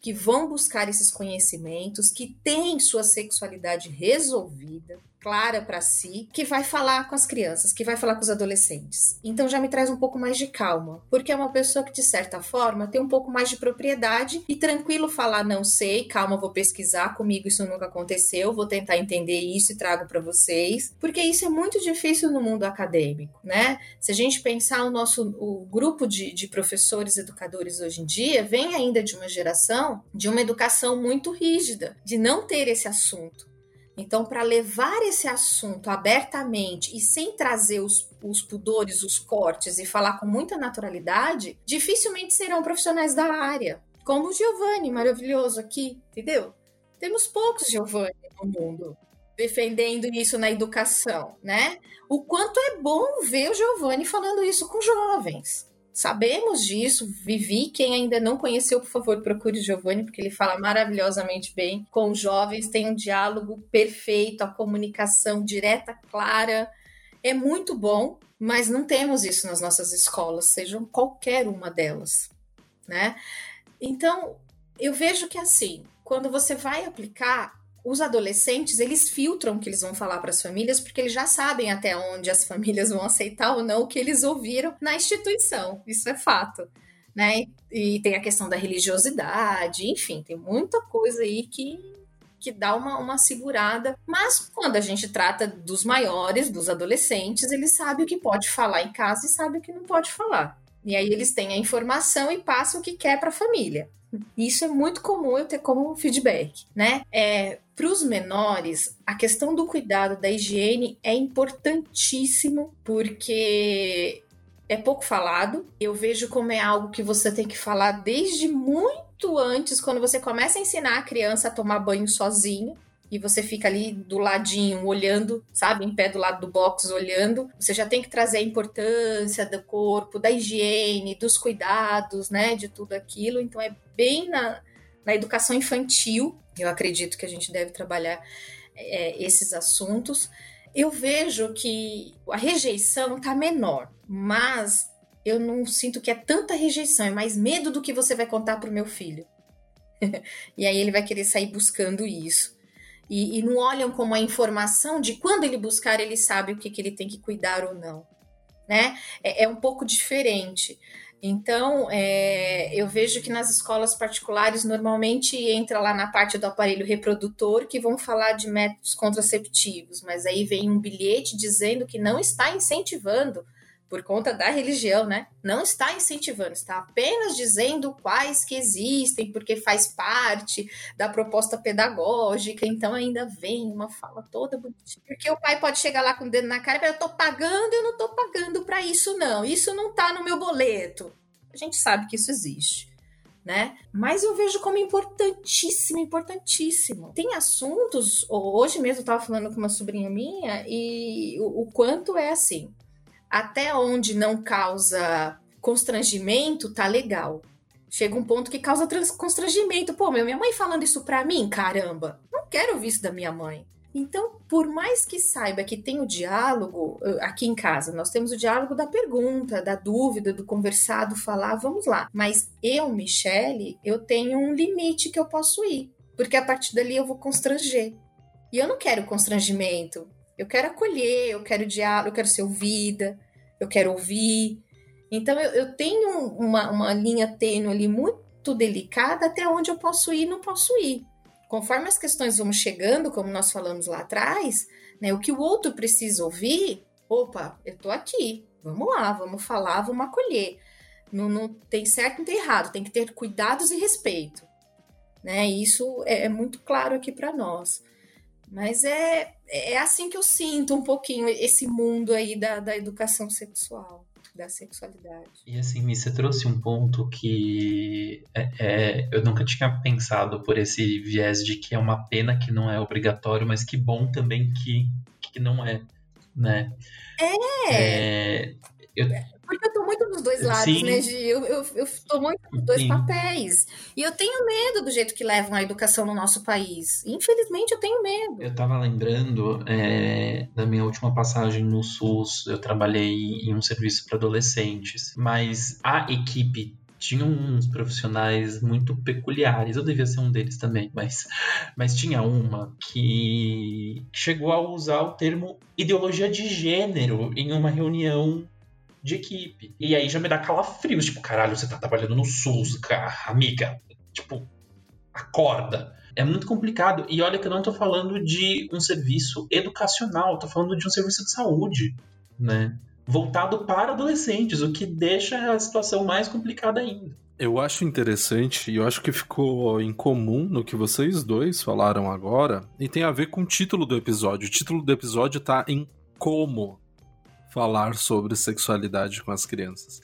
que vão buscar esses conhecimentos, que têm sua sexualidade resolvida, clara para si, que vai falar com as crianças, que vai falar com os adolescentes. Então já me traz um pouco mais de calma, porque é uma pessoa que de certa forma tem um pouco mais de propriedade e tranquilo falar não sei, calma, vou pesquisar comigo, isso nunca aconteceu, vou tentar entender isso e trago para vocês, porque isso é muito difícil no mundo acadêmico, né? Se a gente pensar o nosso o grupo de, de professores educadores hoje em dia, vem ainda de uma geração de uma educação muito rígida, de não ter esse assunto. Então, para levar esse assunto abertamente e sem trazer os, os pudores, os cortes e falar com muita naturalidade, dificilmente serão profissionais da área. Como o Giovanni, maravilhoso aqui, entendeu? Temos poucos Giovanni no mundo defendendo isso na educação, né? O quanto é bom ver o Giovanni falando isso com jovens. Sabemos disso, Vivi. Quem ainda não conheceu, por favor, procure o Giovanni, porque ele fala maravilhosamente bem com jovens, tem um diálogo perfeito, a comunicação direta, clara. É muito bom, mas não temos isso nas nossas escolas, sejam qualquer uma delas, né? Então, eu vejo que assim, quando você vai aplicar, os adolescentes, eles filtram o que eles vão falar para as famílias, porque eles já sabem até onde as famílias vão aceitar ou não o que eles ouviram na instituição. Isso é fato. Né? E tem a questão da religiosidade, enfim, tem muita coisa aí que, que dá uma, uma segurada. Mas quando a gente trata dos maiores, dos adolescentes, eles sabem o que pode falar em casa e sabem o que não pode falar. E aí eles têm a informação e passam o que quer para a família. Isso é muito comum eu ter como feedback, né? É, para os menores, a questão do cuidado da higiene é importantíssimo porque é pouco falado. Eu vejo como é algo que você tem que falar desde muito antes, quando você começa a ensinar a criança a tomar banho sozinho e você fica ali do ladinho, olhando, sabe, em pé do lado do box, olhando, você já tem que trazer a importância do corpo, da higiene, dos cuidados, né, de tudo aquilo. Então é bem na, na educação infantil, eu acredito que a gente deve trabalhar é, esses assuntos. Eu vejo que a rejeição está menor, mas eu não sinto que é tanta rejeição, é mais medo do que você vai contar para o meu filho. e aí ele vai querer sair buscando isso e, e, não olham como a informação de quando ele buscar, ele sabe o que, que ele tem que cuidar ou não. Né? É, é um pouco diferente. Então, é, eu vejo que nas escolas particulares normalmente entra lá na parte do aparelho reprodutor que vão falar de métodos contraceptivos, mas aí vem um bilhete dizendo que não está incentivando por conta da religião, né? Não está incentivando, está apenas dizendo quais que existem, porque faz parte da proposta pedagógica. Então ainda vem uma fala toda bonitinha. Porque o pai pode chegar lá com o dedo na cara e falar: eu tô pagando, eu não tô pagando para isso, não. Isso não tá no meu boleto. A gente sabe que isso existe. Né? Mas eu vejo como importantíssimo, importantíssimo. Tem assuntos, hoje mesmo eu estava falando com uma sobrinha minha, e o, o quanto é assim até onde não causa constrangimento, tá legal. Chega um ponto que causa constrangimento. Pô, minha mãe falando isso pra mim, caramba. Não quero ouvir isso da minha mãe. Então, por mais que saiba que tem o diálogo, aqui em casa, nós temos o diálogo da pergunta, da dúvida, do conversar, do falar, vamos lá. Mas eu, Michele, eu tenho um limite que eu posso ir. Porque a partir dali eu vou constranger. E eu não quero constrangimento. Eu quero acolher, eu quero diálogo, eu quero ser ouvida, eu quero ouvir. Então eu, eu tenho uma, uma linha tênue ali muito delicada até onde eu posso ir e não posso ir. Conforme as questões vão chegando, como nós falamos lá atrás, né, o que o outro precisa ouvir, opa, eu tô aqui, vamos lá, vamos falar, vamos acolher. Não, não tem certo, não tem errado, tem que ter cuidados e respeito. Né? Isso é, é muito claro aqui para nós. Mas é, é assim que eu sinto um pouquinho esse mundo aí da, da educação sexual, da sexualidade. E assim, você trouxe um ponto que é, é, eu nunca tinha pensado por esse viés de que é uma pena que não é obrigatório, mas que bom também que, que não é, né? É! é eu, porque eu tô muito nos dois lados, Sim. né, Gi? Eu, eu, eu tô muito nos dois Sim. papéis. E eu tenho medo do jeito que levam a educação no nosso país. Infelizmente, eu tenho medo. Eu tava lembrando é, da minha última passagem no SUS, eu trabalhei em um serviço para adolescentes, mas a equipe tinha uns profissionais muito peculiares. Eu devia ser um deles também, mas, mas tinha uma que chegou a usar o termo ideologia de gênero em uma reunião de equipe. E aí já me dá calafrios, tipo, caralho, você tá trabalhando no SUS, cara, amiga. Tipo, acorda. É muito complicado. E olha que eu não tô falando de um serviço educacional, tô falando de um serviço de saúde, né? Voltado para adolescentes, o que deixa a situação mais complicada ainda. Eu acho interessante e eu acho que ficou em comum no que vocês dois falaram agora e tem a ver com o título do episódio. O título do episódio tá em como falar sobre sexualidade com as crianças.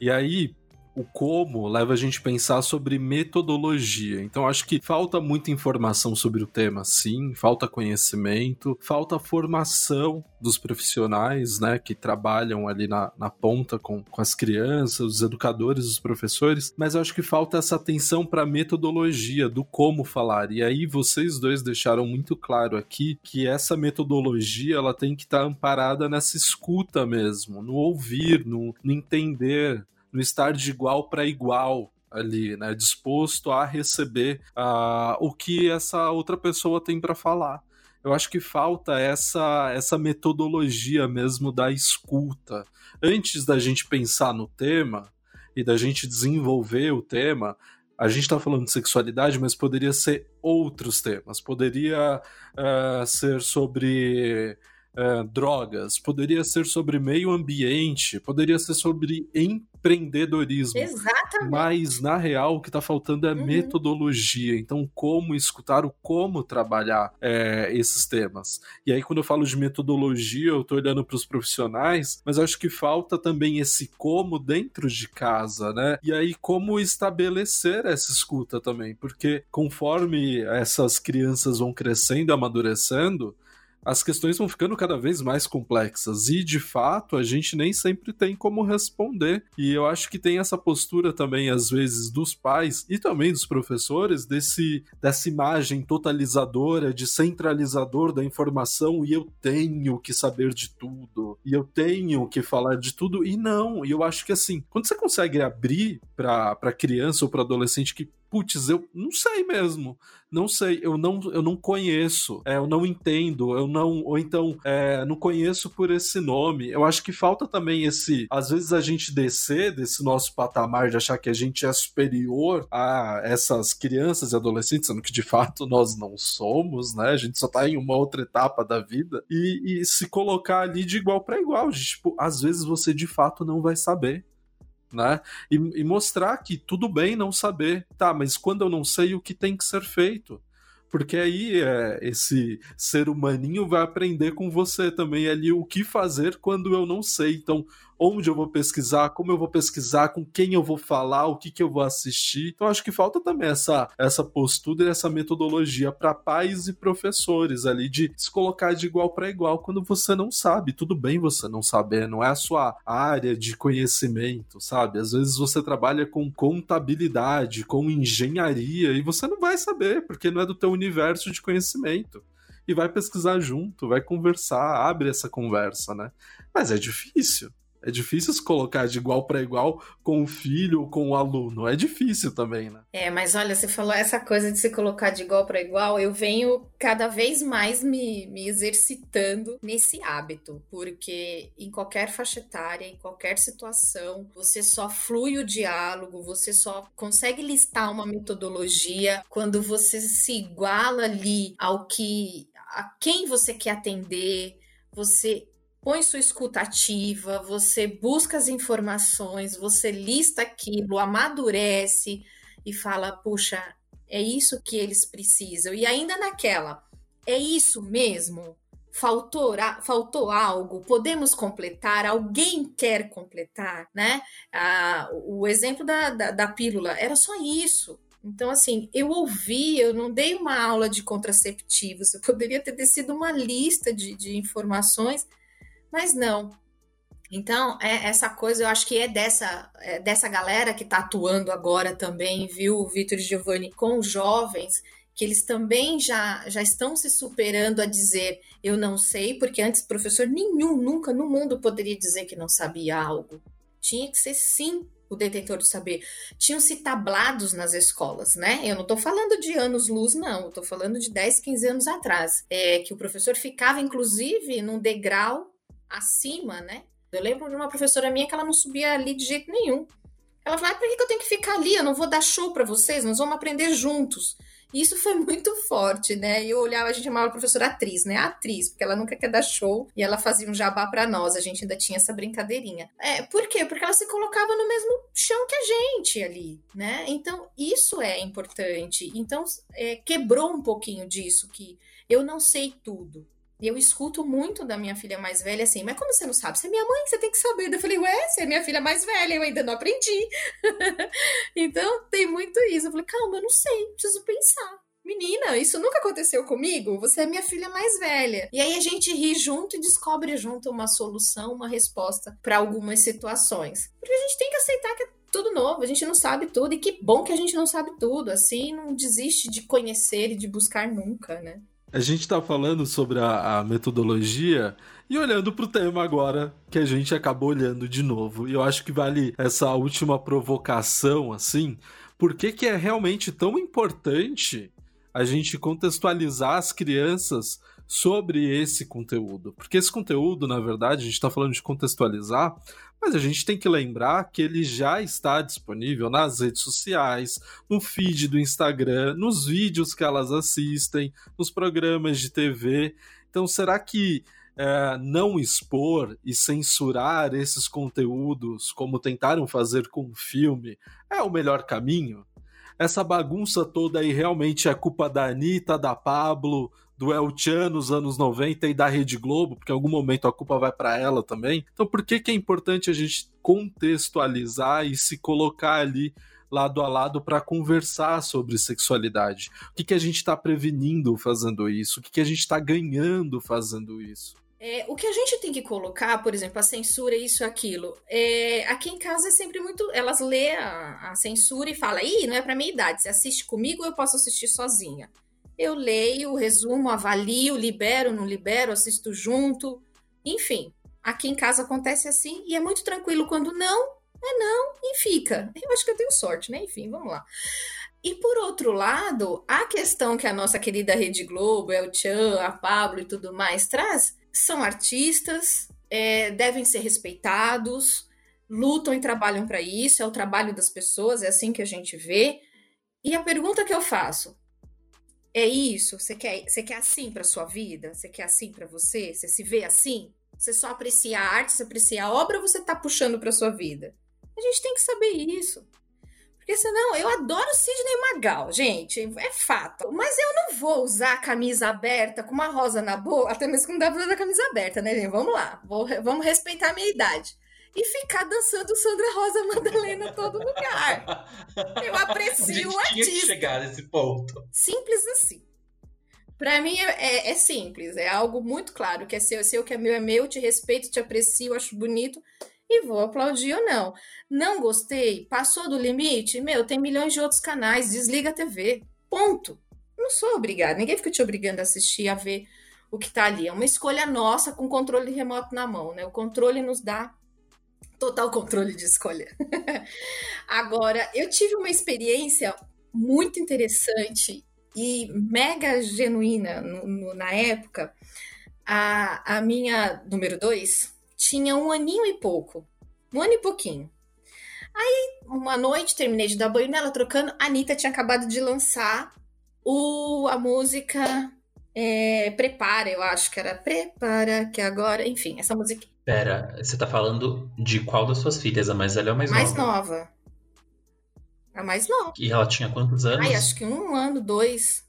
E aí, o como leva a gente a pensar sobre metodologia. Então acho que falta muita informação sobre o tema, sim, falta conhecimento, falta formação dos profissionais, né, que trabalham ali na, na ponta com, com as crianças, os educadores, os professores, mas acho que falta essa atenção para a metodologia do como falar. E aí vocês dois deixaram muito claro aqui que essa metodologia ela tem que estar tá amparada nessa escuta mesmo, no ouvir, no, no entender, no estar de igual para igual ali, né? Disposto a receber uh, o que essa outra pessoa tem para falar. Eu acho que falta essa, essa metodologia mesmo da escuta. Antes da gente pensar no tema e da gente desenvolver o tema, a gente está falando de sexualidade, mas poderia ser outros temas. Poderia uh, ser sobre uh, drogas, poderia ser sobre meio ambiente, poderia ser sobre empreendedorismo. Exatamente. Mas, na real, o que está faltando é uhum. metodologia. Então, como escutar, o como trabalhar é, esses temas. E aí, quando eu falo de metodologia, eu estou olhando para os profissionais, mas acho que falta também esse como dentro de casa, né? E aí, como estabelecer essa escuta também. Porque conforme essas crianças vão crescendo, amadurecendo, as questões vão ficando cada vez mais complexas e, de fato, a gente nem sempre tem como responder. E eu acho que tem essa postura também, às vezes, dos pais e também dos professores, desse, dessa imagem totalizadora, de centralizador da informação e eu tenho que saber de tudo, e eu tenho que falar de tudo, e não. E eu acho que, assim, quando você consegue abrir para criança ou para adolescente que putz, eu não sei mesmo. Não sei, eu não, eu não conheço, é, eu não entendo, eu não, ou então, é, não conheço por esse nome. Eu acho que falta também esse, às vezes a gente descer desse nosso patamar de achar que a gente é superior a essas crianças e adolescentes, sendo que de fato nós não somos, né? A gente só tá em uma outra etapa da vida e, e se colocar ali de igual para igual. De, tipo, às vezes você de fato não vai saber né? E, e, mostrar que tudo bem não saber, tá? Mas quando eu não sei, o que tem que ser feito? Porque aí é, esse ser humaninho vai aprender com você também ali o que fazer quando eu não sei. Então, onde eu vou pesquisar, como eu vou pesquisar, com quem eu vou falar, o que, que eu vou assistir. Então acho que falta também essa, essa postura e essa metodologia para pais e professores ali de se colocar de igual para igual quando você não sabe. Tudo bem você não saber, não é a sua área de conhecimento, sabe? Às vezes você trabalha com contabilidade, com engenharia e você não vai saber porque não é do teu universo de conhecimento e vai pesquisar junto, vai conversar, abre essa conversa, né? Mas é difícil. É difícil se colocar de igual para igual com o filho ou com o aluno. É difícil também, né? É, mas olha, você falou essa coisa de se colocar de igual para igual. Eu venho cada vez mais me, me exercitando nesse hábito, porque em qualquer faixa etária, em qualquer situação, você só flui o diálogo, você só consegue listar uma metodologia quando você se iguala ali ao que a quem você quer atender, você põe sua escuta ativa, você busca as informações, você lista aquilo, amadurece e fala, puxa, é isso que eles precisam. E ainda naquela, é isso mesmo? Faltou, faltou algo? Podemos completar? Alguém quer completar? Né? Ah, o exemplo da, da, da pílula era só isso. Então, assim, eu ouvi, eu não dei uma aula de contraceptivos, eu poderia ter descido uma lista de, de informações mas não. Então, é, essa coisa eu acho que é dessa, é dessa galera que está atuando agora também, viu, Vitor e Giovanni, com jovens, que eles também já, já estão se superando a dizer eu não sei, porque antes professor nenhum, nunca no mundo poderia dizer que não sabia algo. Tinha que ser sim o detentor do saber. Tinham-se tablados nas escolas, né? Eu não estou falando de anos-luz, não. Estou falando de 10, 15 anos atrás. É, que o professor ficava, inclusive, num degrau acima, né? Eu lembro de uma professora minha que ela não subia ali de jeito nenhum. Ela falou: ah, por que eu tenho que ficar ali? Eu não vou dar show para vocês, nós vamos aprender juntos. E isso foi muito forte, né? E eu olhava, a gente chamava a professora atriz, né? Atriz, porque ela nunca quer dar show e ela fazia um jabá para nós, a gente ainda tinha essa brincadeirinha. É, por quê? Porque ela se colocava no mesmo chão que a gente ali, né? Então, isso é importante. Então, é, quebrou um pouquinho disso, que eu não sei tudo. E eu escuto muito da minha filha mais velha assim, mas como você não sabe? Você é minha mãe, você tem que saber. Eu falei, ué, você é minha filha mais velha, eu ainda não aprendi. então tem muito isso. Eu falei, calma, eu não sei, preciso pensar. Menina, isso nunca aconteceu comigo? Você é minha filha mais velha. E aí a gente ri junto e descobre junto uma solução, uma resposta para algumas situações. Porque a gente tem que aceitar que é tudo novo, a gente não sabe tudo. E que bom que a gente não sabe tudo. Assim, não desiste de conhecer e de buscar nunca, né? A gente está falando sobre a, a, metodologia e olhando para o tema agora, que a gente acabou olhando de novo. E eu acho que vale essa última provocação, assim, por que, que é realmente tão importante a gente contextualizar as crianças sobre esse conteúdo. Porque esse conteúdo, na verdade, a gente está falando de contextualizar, mas a gente tem que lembrar que ele já está disponível nas redes sociais, no feed do Instagram, nos vídeos que elas assistem, nos programas de TV. Então, será que é, não expor e censurar esses conteúdos, como tentaram fazer com o filme, é o melhor caminho? Essa bagunça toda aí realmente é culpa da Anitta, da Pablo, do El Chan nos anos 90 e da Rede Globo, porque em algum momento a culpa vai para ela também. Então, por que, que é importante a gente contextualizar e se colocar ali lado a lado para conversar sobre sexualidade? O que, que a gente está prevenindo fazendo isso? O que, que a gente está ganhando fazendo isso? É, o que a gente tem que colocar, por exemplo, a censura, isso aquilo. É, aqui em casa é sempre muito. Elas lê a, a censura e fala: ih, não é para minha idade. Você assiste comigo eu posso assistir sozinha? eu leio, resumo, avalio, libero, não libero, assisto junto. Enfim, aqui em casa acontece assim e é muito tranquilo quando não, é não e fica. Eu acho que eu tenho sorte, né? Enfim, vamos lá. E por outro lado, a questão que a nossa querida Rede Globo, El Chan, a Pablo e tudo mais traz, são artistas, é, devem ser respeitados, lutam e trabalham para isso, é o trabalho das pessoas, é assim que a gente vê. E a pergunta que eu faço: é isso? Você quer, você quer assim para sua vida? Você quer assim para você? Você se vê assim? Você só aprecia a arte, você aprecia a obra ou você tá puxando para sua vida? A gente tem que saber isso. Porque senão, eu adoro Sidney Magal, gente, é fato. Mas eu não vou usar a camisa aberta com uma rosa na boca, até mesmo que não dá pra usar camisa aberta, né, gente? Vamos lá, vou, vamos respeitar a minha idade e ficar dançando Sandra Rosa Madalena todo lugar. Eu aprecio o artista. Tinha que chegar nesse ponto. Simples assim. Para mim é, é, é, simples, é algo muito claro, que é seu, é seu, que é meu, é meu, te respeito, te aprecio, acho bonito e vou aplaudir ou não. Não gostei, passou do limite, meu, tem milhões de outros canais, desliga a TV. Ponto. Não sou obrigada, ninguém fica te obrigando a assistir, a ver o que tá ali. É uma escolha nossa com controle remoto na mão, né? O controle nos dá total controle de escolha. Agora, eu tive uma experiência muito interessante e mega genuína no, no, na época. A, a minha número dois tinha um aninho e pouco. Um ano e pouquinho. Aí, uma noite, terminei de dar banho nela, trocando. A Anitta tinha acabado de lançar o, a música é, Prepara, eu acho que era Prepara, que agora, enfim, essa música. Pera, você tá falando de qual das suas filhas? A mais velha ou a mais, mais nova? Mais nova. A mais nova. E ela tinha quantos anos? Ai, acho que um ano, dois.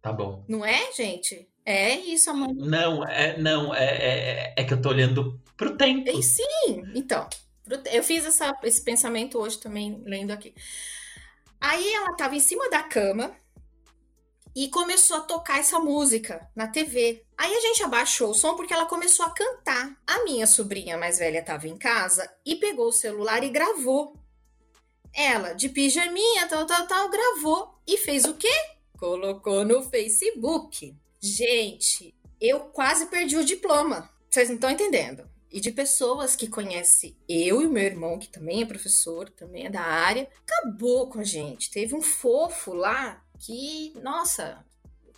Tá bom. Não é, gente? É isso, amor. Não, é, não, é, é, é que eu tô olhando pro tempo. E sim, então. Eu fiz essa, esse pensamento hoje também, lendo aqui. Aí ela tava em cima da cama, e começou a tocar essa música na TV. Aí a gente abaixou o som porque ela começou a cantar. A minha sobrinha mais velha estava em casa e pegou o celular e gravou. Ela, de pijaminha, tal, tal, tal, gravou e fez o quê? Colocou no Facebook. Gente, eu quase perdi o diploma. Vocês não estão entendendo. E de pessoas que conhecem eu e meu irmão, que também é professor, também é da área, acabou com a gente. Teve um fofo lá que, nossa,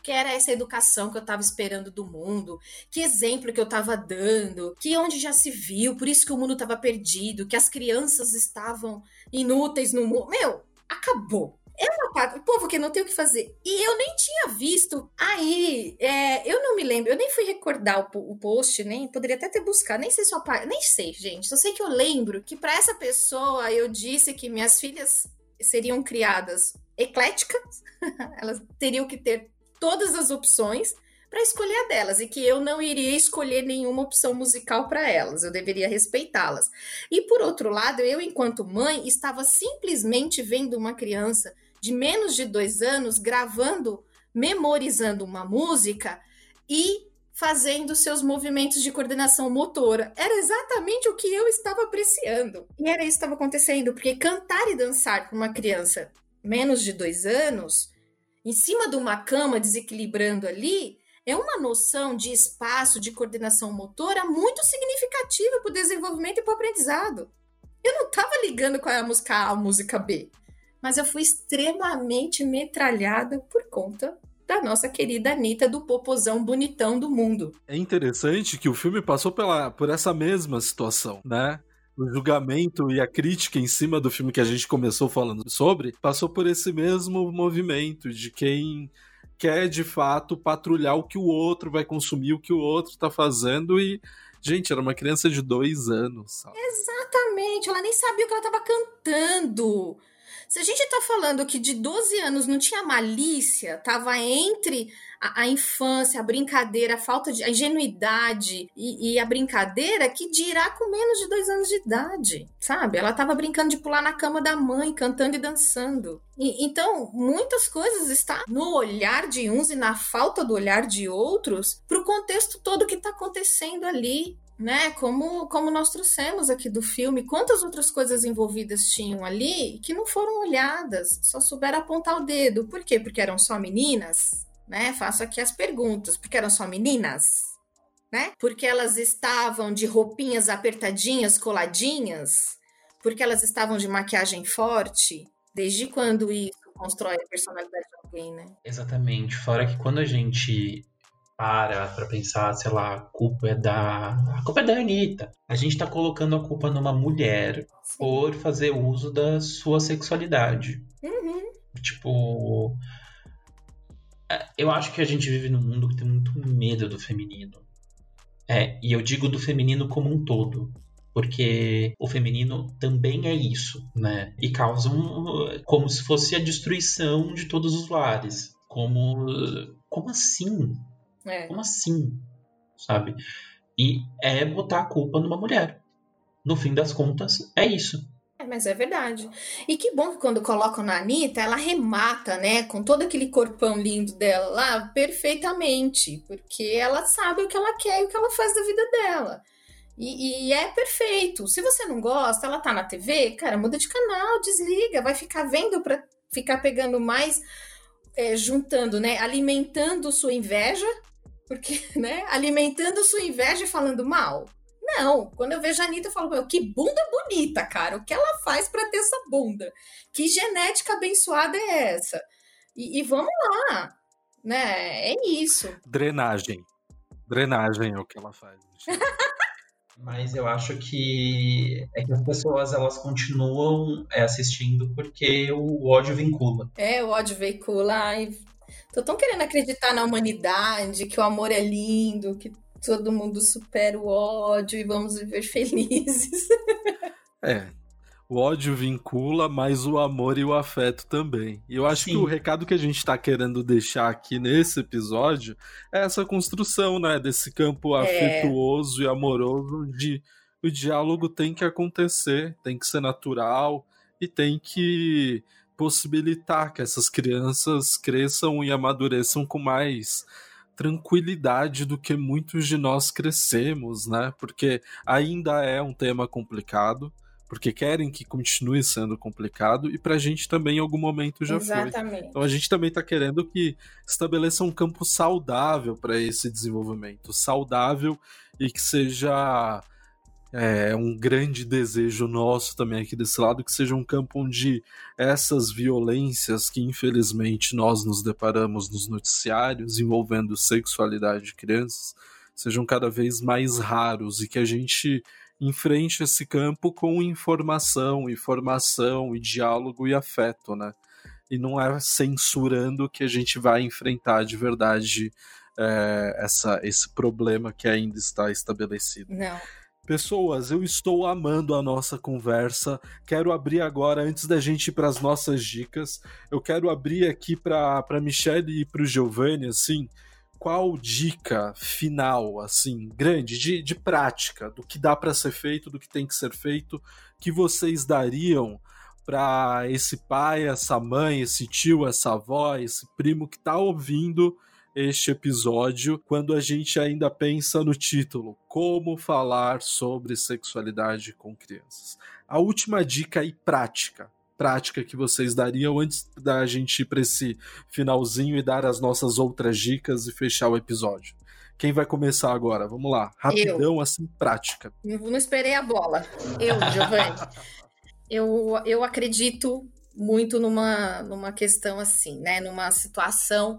que era essa educação que eu estava esperando do mundo, que exemplo que eu estava dando, que onde já se viu, por isso que o mundo estava perdido, que as crianças estavam inúteis no mundo. Meu, acabou. É uma parte, povo que não tem o que fazer. E eu nem tinha visto. Aí, é, eu não me lembro, eu nem fui recordar o, o, post, nem poderia até ter buscado, nem sei se eu nem sei, gente. Só sei que eu lembro que para essa pessoa eu disse que minhas filhas seriam criadas ecléticas, elas teriam que ter todas as opções para escolher a delas e que eu não iria escolher nenhuma opção musical para elas, eu deveria respeitá-las. E por outro lado, eu, enquanto mãe, estava simplesmente vendo uma criança de menos de dois anos gravando, memorizando uma música e fazendo seus movimentos de coordenação motora. Era exatamente o que eu estava apreciando. E era isso que estava acontecendo, porque cantar e dançar com uma criança menos de dois anos, em cima de uma cama desequilibrando ali, é uma noção de espaço, de coordenação motora muito significativa para o desenvolvimento e para o aprendizado. Eu não estava ligando qual é a música A, a música B, mas eu fui extremamente metralhada por conta da nossa querida Anitta do popozão bonitão do mundo. É interessante que o filme passou pela, por essa mesma situação, né? o julgamento e a crítica em cima do filme que a gente começou falando sobre passou por esse mesmo movimento de quem quer de fato patrulhar o que o outro vai consumir, o que o outro tá fazendo e. Gente, era uma criança de dois anos. Sabe? Exatamente, ela nem sabia o que ela tava cantando. Se a gente tá falando que de 12 anos não tinha malícia, tava entre a, a infância, a brincadeira, a falta de a ingenuidade e, e, a brincadeira, que dirá com menos de dois anos de idade, sabe? Ela tava brincando de pular na cama da mãe, cantando e dançando. E, então, muitas coisas estão no olhar de uns e na falta do olhar de outros para o contexto todo que está acontecendo ali né? Como, como nós trouxemos aqui do filme, quantas outras coisas envolvidas tinham ali que não foram olhadas, só souberam apontar o dedo. Por quê? Porque eram só meninas, né? Faço aqui as perguntas. Porque eram só meninas, né? Porque elas estavam de roupinhas apertadinhas, coladinhas, porque elas estavam de maquiagem forte. Desde quando isso constrói a personalidade de alguém, né? Exatamente. Fora que quando a gente para para pensar, sei lá, a culpa é da. A culpa é da Anitta. A gente tá colocando a culpa numa mulher Sim. por fazer uso da sua sexualidade. Uhum. Tipo. É, eu acho que a gente vive num mundo que tem muito medo do feminino. É, e eu digo do feminino como um todo. Porque o feminino também é isso, né? E causa um, como se fosse a destruição de todos os lares. Como, como assim? É. Como assim? Sabe? E é botar a culpa numa mulher. No fim das contas, é isso. É, mas é verdade. E que bom que quando colocam na Anitta, ela remata, né? Com todo aquele corpão lindo dela lá, perfeitamente. Porque ela sabe o que ela quer e o que ela faz da vida dela. E, e, é perfeito. Se você não gosta, ela tá na TV, cara, muda de canal, desliga, vai ficar vendo para ficar pegando mais, é, juntando, né? Alimentando sua inveja porque, né, alimentando sua inveja e falando mal. Não, quando eu vejo a Anitta, eu falo, meu, que bunda bonita, cara. O que ela faz para ter essa bunda? Que genética abençoada é essa? E, e vamos lá, né? É isso. Drenagem. Drenagem é o que ela faz. Mas eu acho que é que as pessoas elas continuam é, assistindo porque o ódio vincula. É, o ódio veicula. e Tô tão querendo acreditar na humanidade, que o amor é lindo, que todo mundo supera o ódio e vamos viver felizes. É. O ódio vincula, mas o amor e o afeto também. E eu acho Sim. que o recado que a gente está querendo deixar aqui nesse episódio é essa construção, né, desse campo é. afetuoso e amoroso de o diálogo tem que acontecer, tem que ser natural e tem que possibilitar que essas crianças cresçam e amadureçam com mais tranquilidade do que muitos de nós crescemos, né? Porque ainda é um tema complicado, porque querem que continue sendo complicado e para a gente também em algum momento já Exatamente. foi. Então a gente também está querendo que estabeleça um campo saudável para esse desenvolvimento, saudável e que seja é um grande desejo nosso também aqui desse lado que seja um campo onde essas violências que infelizmente nós nos deparamos nos noticiários envolvendo sexualidade de crianças sejam cada vez mais raros e que a gente enfrente esse campo com informação, informação e diálogo e afeto, né? e não é censurando que a gente vai enfrentar de verdade é, essa, esse problema que ainda está estabelecido. Não. Pessoas, eu estou amando a nossa conversa. Quero abrir agora, antes da gente ir para as nossas dicas, eu quero abrir aqui para Michelle e para o Giovanni, assim, qual dica final, assim, grande, de, de prática, do que dá para ser feito, do que tem que ser feito, que vocês dariam para esse pai, essa mãe, esse tio, essa avó, esse primo que está ouvindo este episódio quando a gente ainda pensa no título: Como falar sobre sexualidade com crianças. A última dica aí prática, prática que vocês dariam antes da gente ir para esse finalzinho e dar as nossas outras dicas e fechar o episódio. Quem vai começar agora? Vamos lá, rapidão, eu. assim, prática. Não esperei a bola. Eu, Giovanni. eu, eu acredito muito numa, numa questão assim, né? Numa situação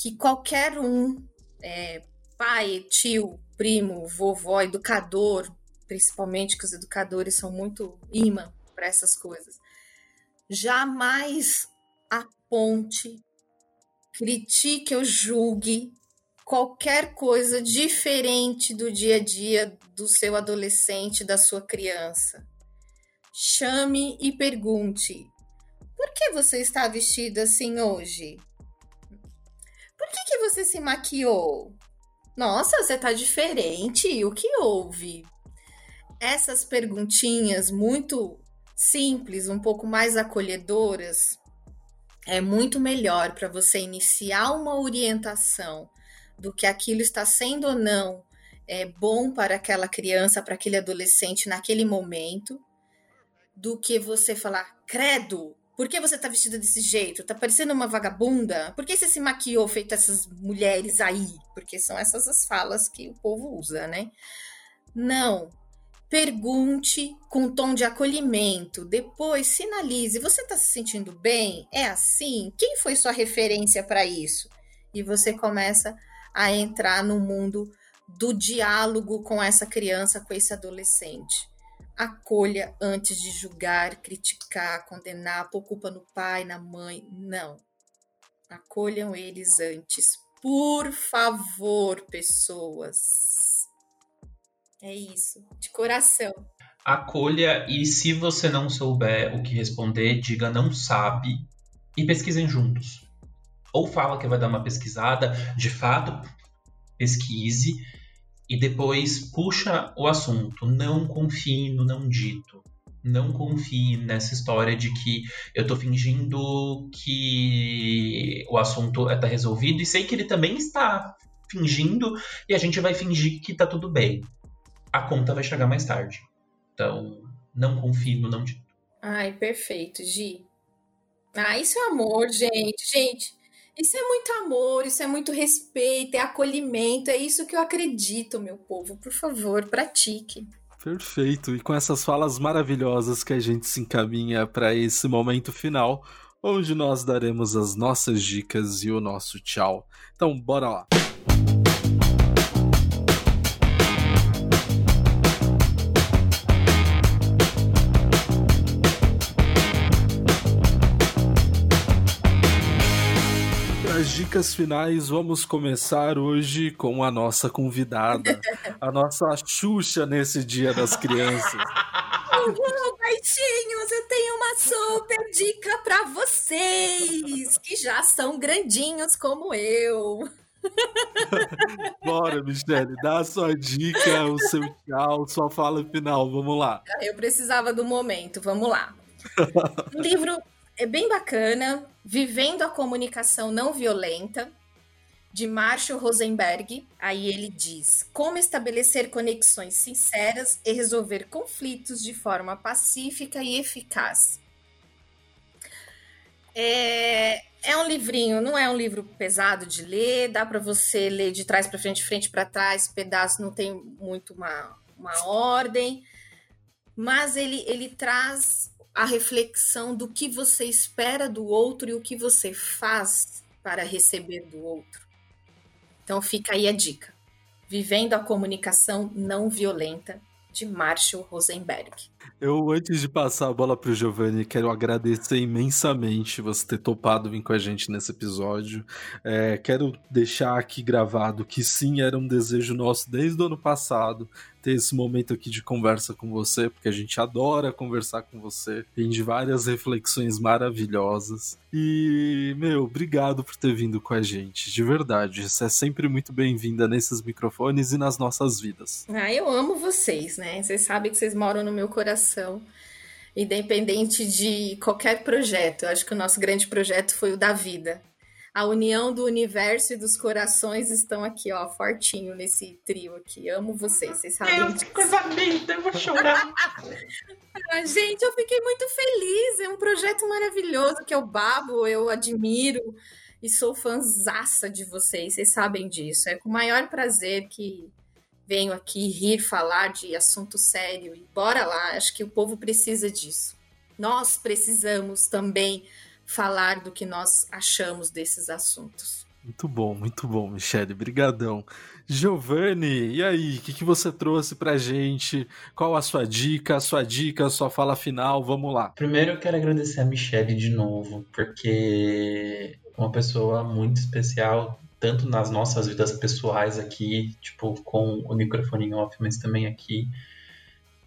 que qualquer um, é, pai, tio, primo, vovó, educador, principalmente que os educadores são muito imã para essas coisas, jamais aponte, critique ou julgue qualquer coisa diferente do dia a dia do seu adolescente, da sua criança. Chame e pergunte: por que você está vestido assim hoje? Que, que você se maquiou? Nossa, você tá diferente. O que houve? Essas perguntinhas muito simples, um pouco mais acolhedoras, é muito melhor para você iniciar uma orientação do que aquilo está sendo ou não é bom para aquela criança, para aquele adolescente naquele momento, do que você falar, credo, por que você tá vestida desse jeito? Tá parecendo uma vagabunda? Por que você se maquiou feito essas mulheres aí? Porque são essas as falas que o povo usa, né? Não. Pergunte com tom de acolhimento. Depois sinalize. Você tá se sentindo bem? É assim? Quem foi sua referência para isso? E você começa a entrar no mundo do diálogo com essa criança, com esse adolescente acolha antes de julgar, criticar, condenar, pôr culpa no pai, na mãe. Não. Acolham eles antes. Por favor, pessoas. É isso, de coração. Acolha e se você não souber o que responder, diga não sabe e pesquisem juntos. Ou fala que vai dar uma pesquisada, de fato, pesquise e depois puxa o assunto. Não confie no não dito. Não confie nessa história de que eu tô fingindo que o assunto está resolvido e sei que ele também está fingindo e a gente vai fingir que tá tudo bem. A conta vai chegar mais tarde. Então, não confie no não dito. Ai, perfeito, Gi. Ah, isso é amor, gente. Gente, isso é muito amor, isso é muito respeito, é acolhimento, é isso que eu acredito, meu povo. Por favor, pratique. Perfeito. E com essas falas maravilhosas que a gente se encaminha para esse momento final, onde nós daremos as nossas dicas e o nosso tchau. Então, bora lá. Dicas finais, vamos começar hoje com a nossa convidada, a nossa Xuxa nesse Dia das Crianças. Uhul, gaitinhos, eu tenho uma super dica para vocês, que já são grandinhos como eu. Bora, Michele, dá a sua dica, o seu tchau, sua fala final, vamos lá. Eu precisava do momento, vamos lá. Um livro é bem bacana, Vivendo a Comunicação Não Violenta, de Marshall Rosenberg. Aí ele diz: Como estabelecer conexões sinceras e resolver conflitos de forma pacífica e eficaz. É, é um livrinho, não é um livro pesado de ler, dá para você ler de trás para frente, frente para trás, pedaço não tem muito uma, uma ordem, mas ele, ele traz a reflexão do que você espera do outro e o que você faz para receber do outro. Então fica aí a dica. Vivendo a comunicação não violenta de Marshall Rosenberg. Eu, antes de passar a bola para o Giovanni, quero agradecer imensamente você ter topado vir com a gente nesse episódio. É, quero deixar aqui gravado que sim, era um desejo nosso desde o ano passado ter esse momento aqui de conversa com você, porque a gente adora conversar com você. Tem de várias reflexões maravilhosas. E, meu, obrigado por ter vindo com a gente, de verdade. Você é sempre muito bem-vinda nesses microfones e nas nossas vidas. Ah, eu amo vocês, né? Vocês sabem que vocês moram no meu coração. Independente de qualquer projeto, eu acho que o nosso grande projeto foi o da vida a união do universo e dos corações estão aqui, ó, fortinho nesse trio aqui. Amo vocês, vocês sabem. Deus, que coisa linda, eu vou chorar. ah, gente, eu fiquei muito feliz. É um projeto maravilhoso que eu babo, eu admiro e sou fãzaça de vocês. Vocês sabem disso. É com o maior prazer que venho aqui rir, falar de assunto sério e bora lá. Acho que o povo precisa disso. Nós precisamos também falar do que nós achamos desses assuntos. Muito bom, muito bom, Michele. Brigadão. Giovanni, e aí, o que, que você trouxe pra gente? Qual a sua dica, a sua dica, a sua fala final? Vamos lá. Primeiro eu quero agradecer a Michele de novo, porque é uma pessoa muito especial, tanto nas nossas vidas pessoais aqui, tipo, com o microfone off, mas também aqui.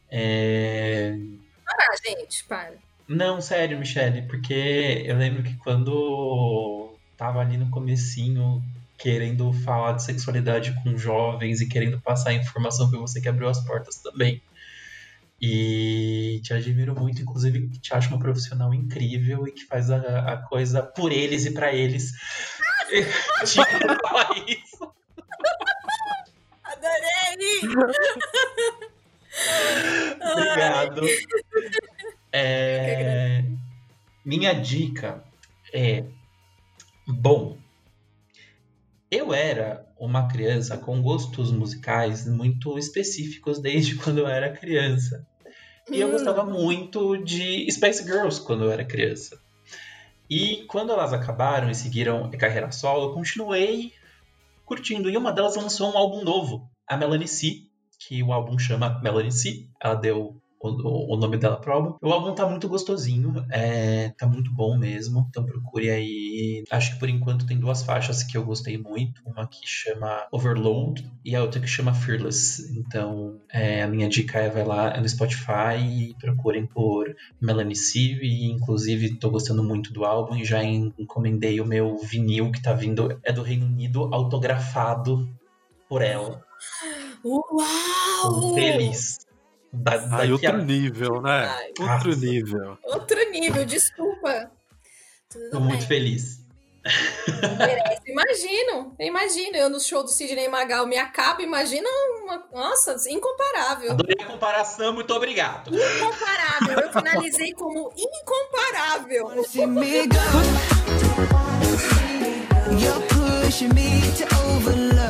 É... Para, gente, para. Não, sério, Michele, porque eu lembro que quando tava ali no comecinho querendo falar de sexualidade com jovens e querendo passar a informação foi você que abriu as portas também. E te admiro muito, inclusive te acho uma profissional incrível e que faz a, a coisa por eles e para eles. Tinha que falar isso. Adorei! Obrigado. É, minha dica é: bom, eu era uma criança com gostos musicais muito específicos desde quando eu era criança. E eu gostava Hum. muito de Spice Girls quando eu era criança. E quando elas acabaram e seguiram a carreira solo, eu continuei curtindo. E uma delas lançou um álbum novo, a Melanie C, que o álbum chama Melanie C. Ela deu o, o nome dela pro álbum. O álbum tá muito gostosinho, é, tá muito bom mesmo, então procure aí. Acho que por enquanto tem duas faixas que eu gostei muito, uma que chama Overload e a outra que chama Fearless. Então é, a minha dica é vai lá no Spotify e procurem por Melanie C e inclusive tô gostando muito do álbum e já encomendei o meu vinil que tá vindo, é do Reino Unido, autografado por ela. Tô Uau! feliz. Da, Ai, outro a- nível, né? Ai, outro nossa. nível. Outro nível, desculpa. Tudo Tô bem. muito feliz. Merece. Imagino, imagino. Eu no show do Sidney Magal me acabo, imagina uma. Nossa, incomparável. Adorei a comparação, muito obrigado. Incomparável. Eu finalizei como incomparável. You're pushing me to overload.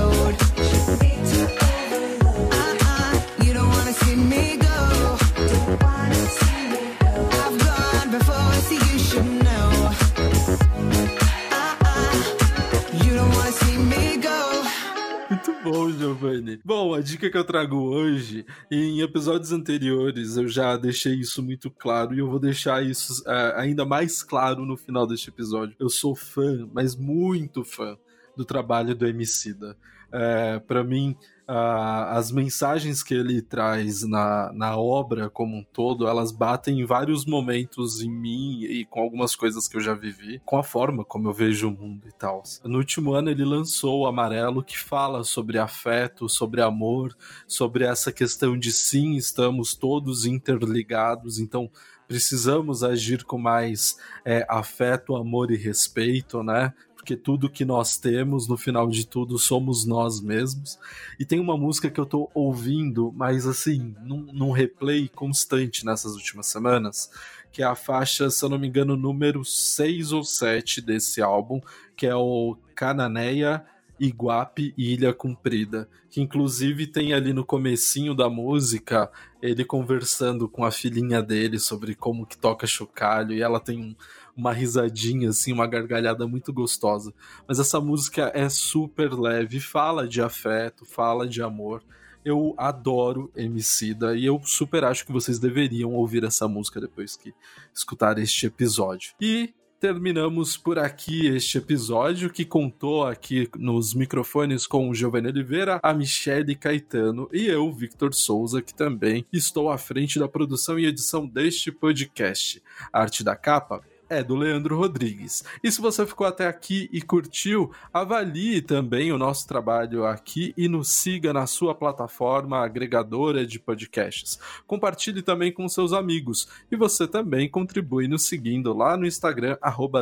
Bom, Giovanni. Bom, a dica que eu trago hoje, em episódios anteriores eu já deixei isso muito claro e eu vou deixar isso é, ainda mais claro no final deste episódio. Eu sou fã, mas muito fã, do trabalho do Emicida. É, para mim, as mensagens que ele traz na, na obra como um todo, elas batem em vários momentos em mim e com algumas coisas que eu já vivi, com a forma como eu vejo o mundo e tal. No último ano ele lançou o Amarelo, que fala sobre afeto, sobre amor, sobre essa questão de sim, estamos todos interligados, então precisamos agir com mais é, afeto, amor e respeito, né? Porque tudo que nós temos, no final de tudo, somos nós mesmos. E tem uma música que eu tô ouvindo, mas assim, num, num replay constante nessas últimas semanas, que é a faixa, se eu não me engano, número 6 ou 7 desse álbum, que é o Cananeia, Iguape e Ilha Comprida, que inclusive tem ali no comecinho da música ele conversando com a filhinha dele sobre como que toca chocalho, e ela tem um, uma risadinha assim, uma gargalhada muito gostosa. Mas essa música é super leve, fala de afeto, fala de amor, Eu adoro Emicida e eu super acho que vocês deveriam ouvir essa música depois que escutar este episódio. E terminamos por aqui este episódio que contou aqui nos microfones com o Giovanni Oliveira, a Michele Caetano e eu, Victor Souza, que também estou à frente da produção e edição deste podcast. A arte da capa é do Leandro Rodrigues. E se você ficou até aqui e curtiu, avalie também o nosso trabalho aqui e nos siga na sua plataforma agregadora de podcasts. Compartilhe também com seus amigos e você também contribui nos seguindo lá no Instagram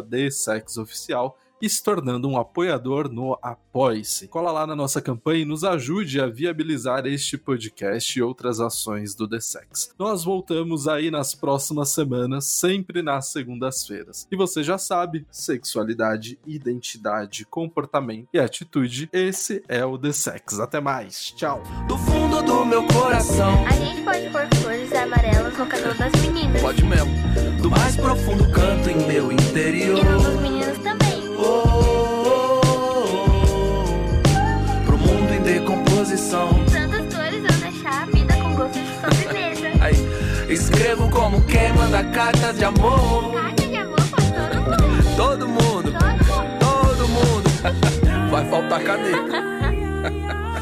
@dsexoficial e se tornando um apoiador no Apoie-se. Cola lá na nossa campanha e nos ajude a viabilizar este podcast e outras ações do The Sex. Nós voltamos aí nas próximas semanas, sempre nas segundas-feiras. E você já sabe, sexualidade, identidade, comportamento e atitude, esse é o The Sex. Até mais, tchau! Do fundo do meu coração, A gente pode pôr flores amarelas no cabelo das meninas. pode mesmo. Do mais profundo canto em meu interior. E no dos meninos também. Oh. Pro mundo em decomposição. Tantas cores vão deixar a vida com gosto de sobremesa. Aí, escrevo como quem manda cartas de amor. Carta de amor pra todo mundo. Todo mundo, Todo mundo. todo mundo. Vai faltar caneta.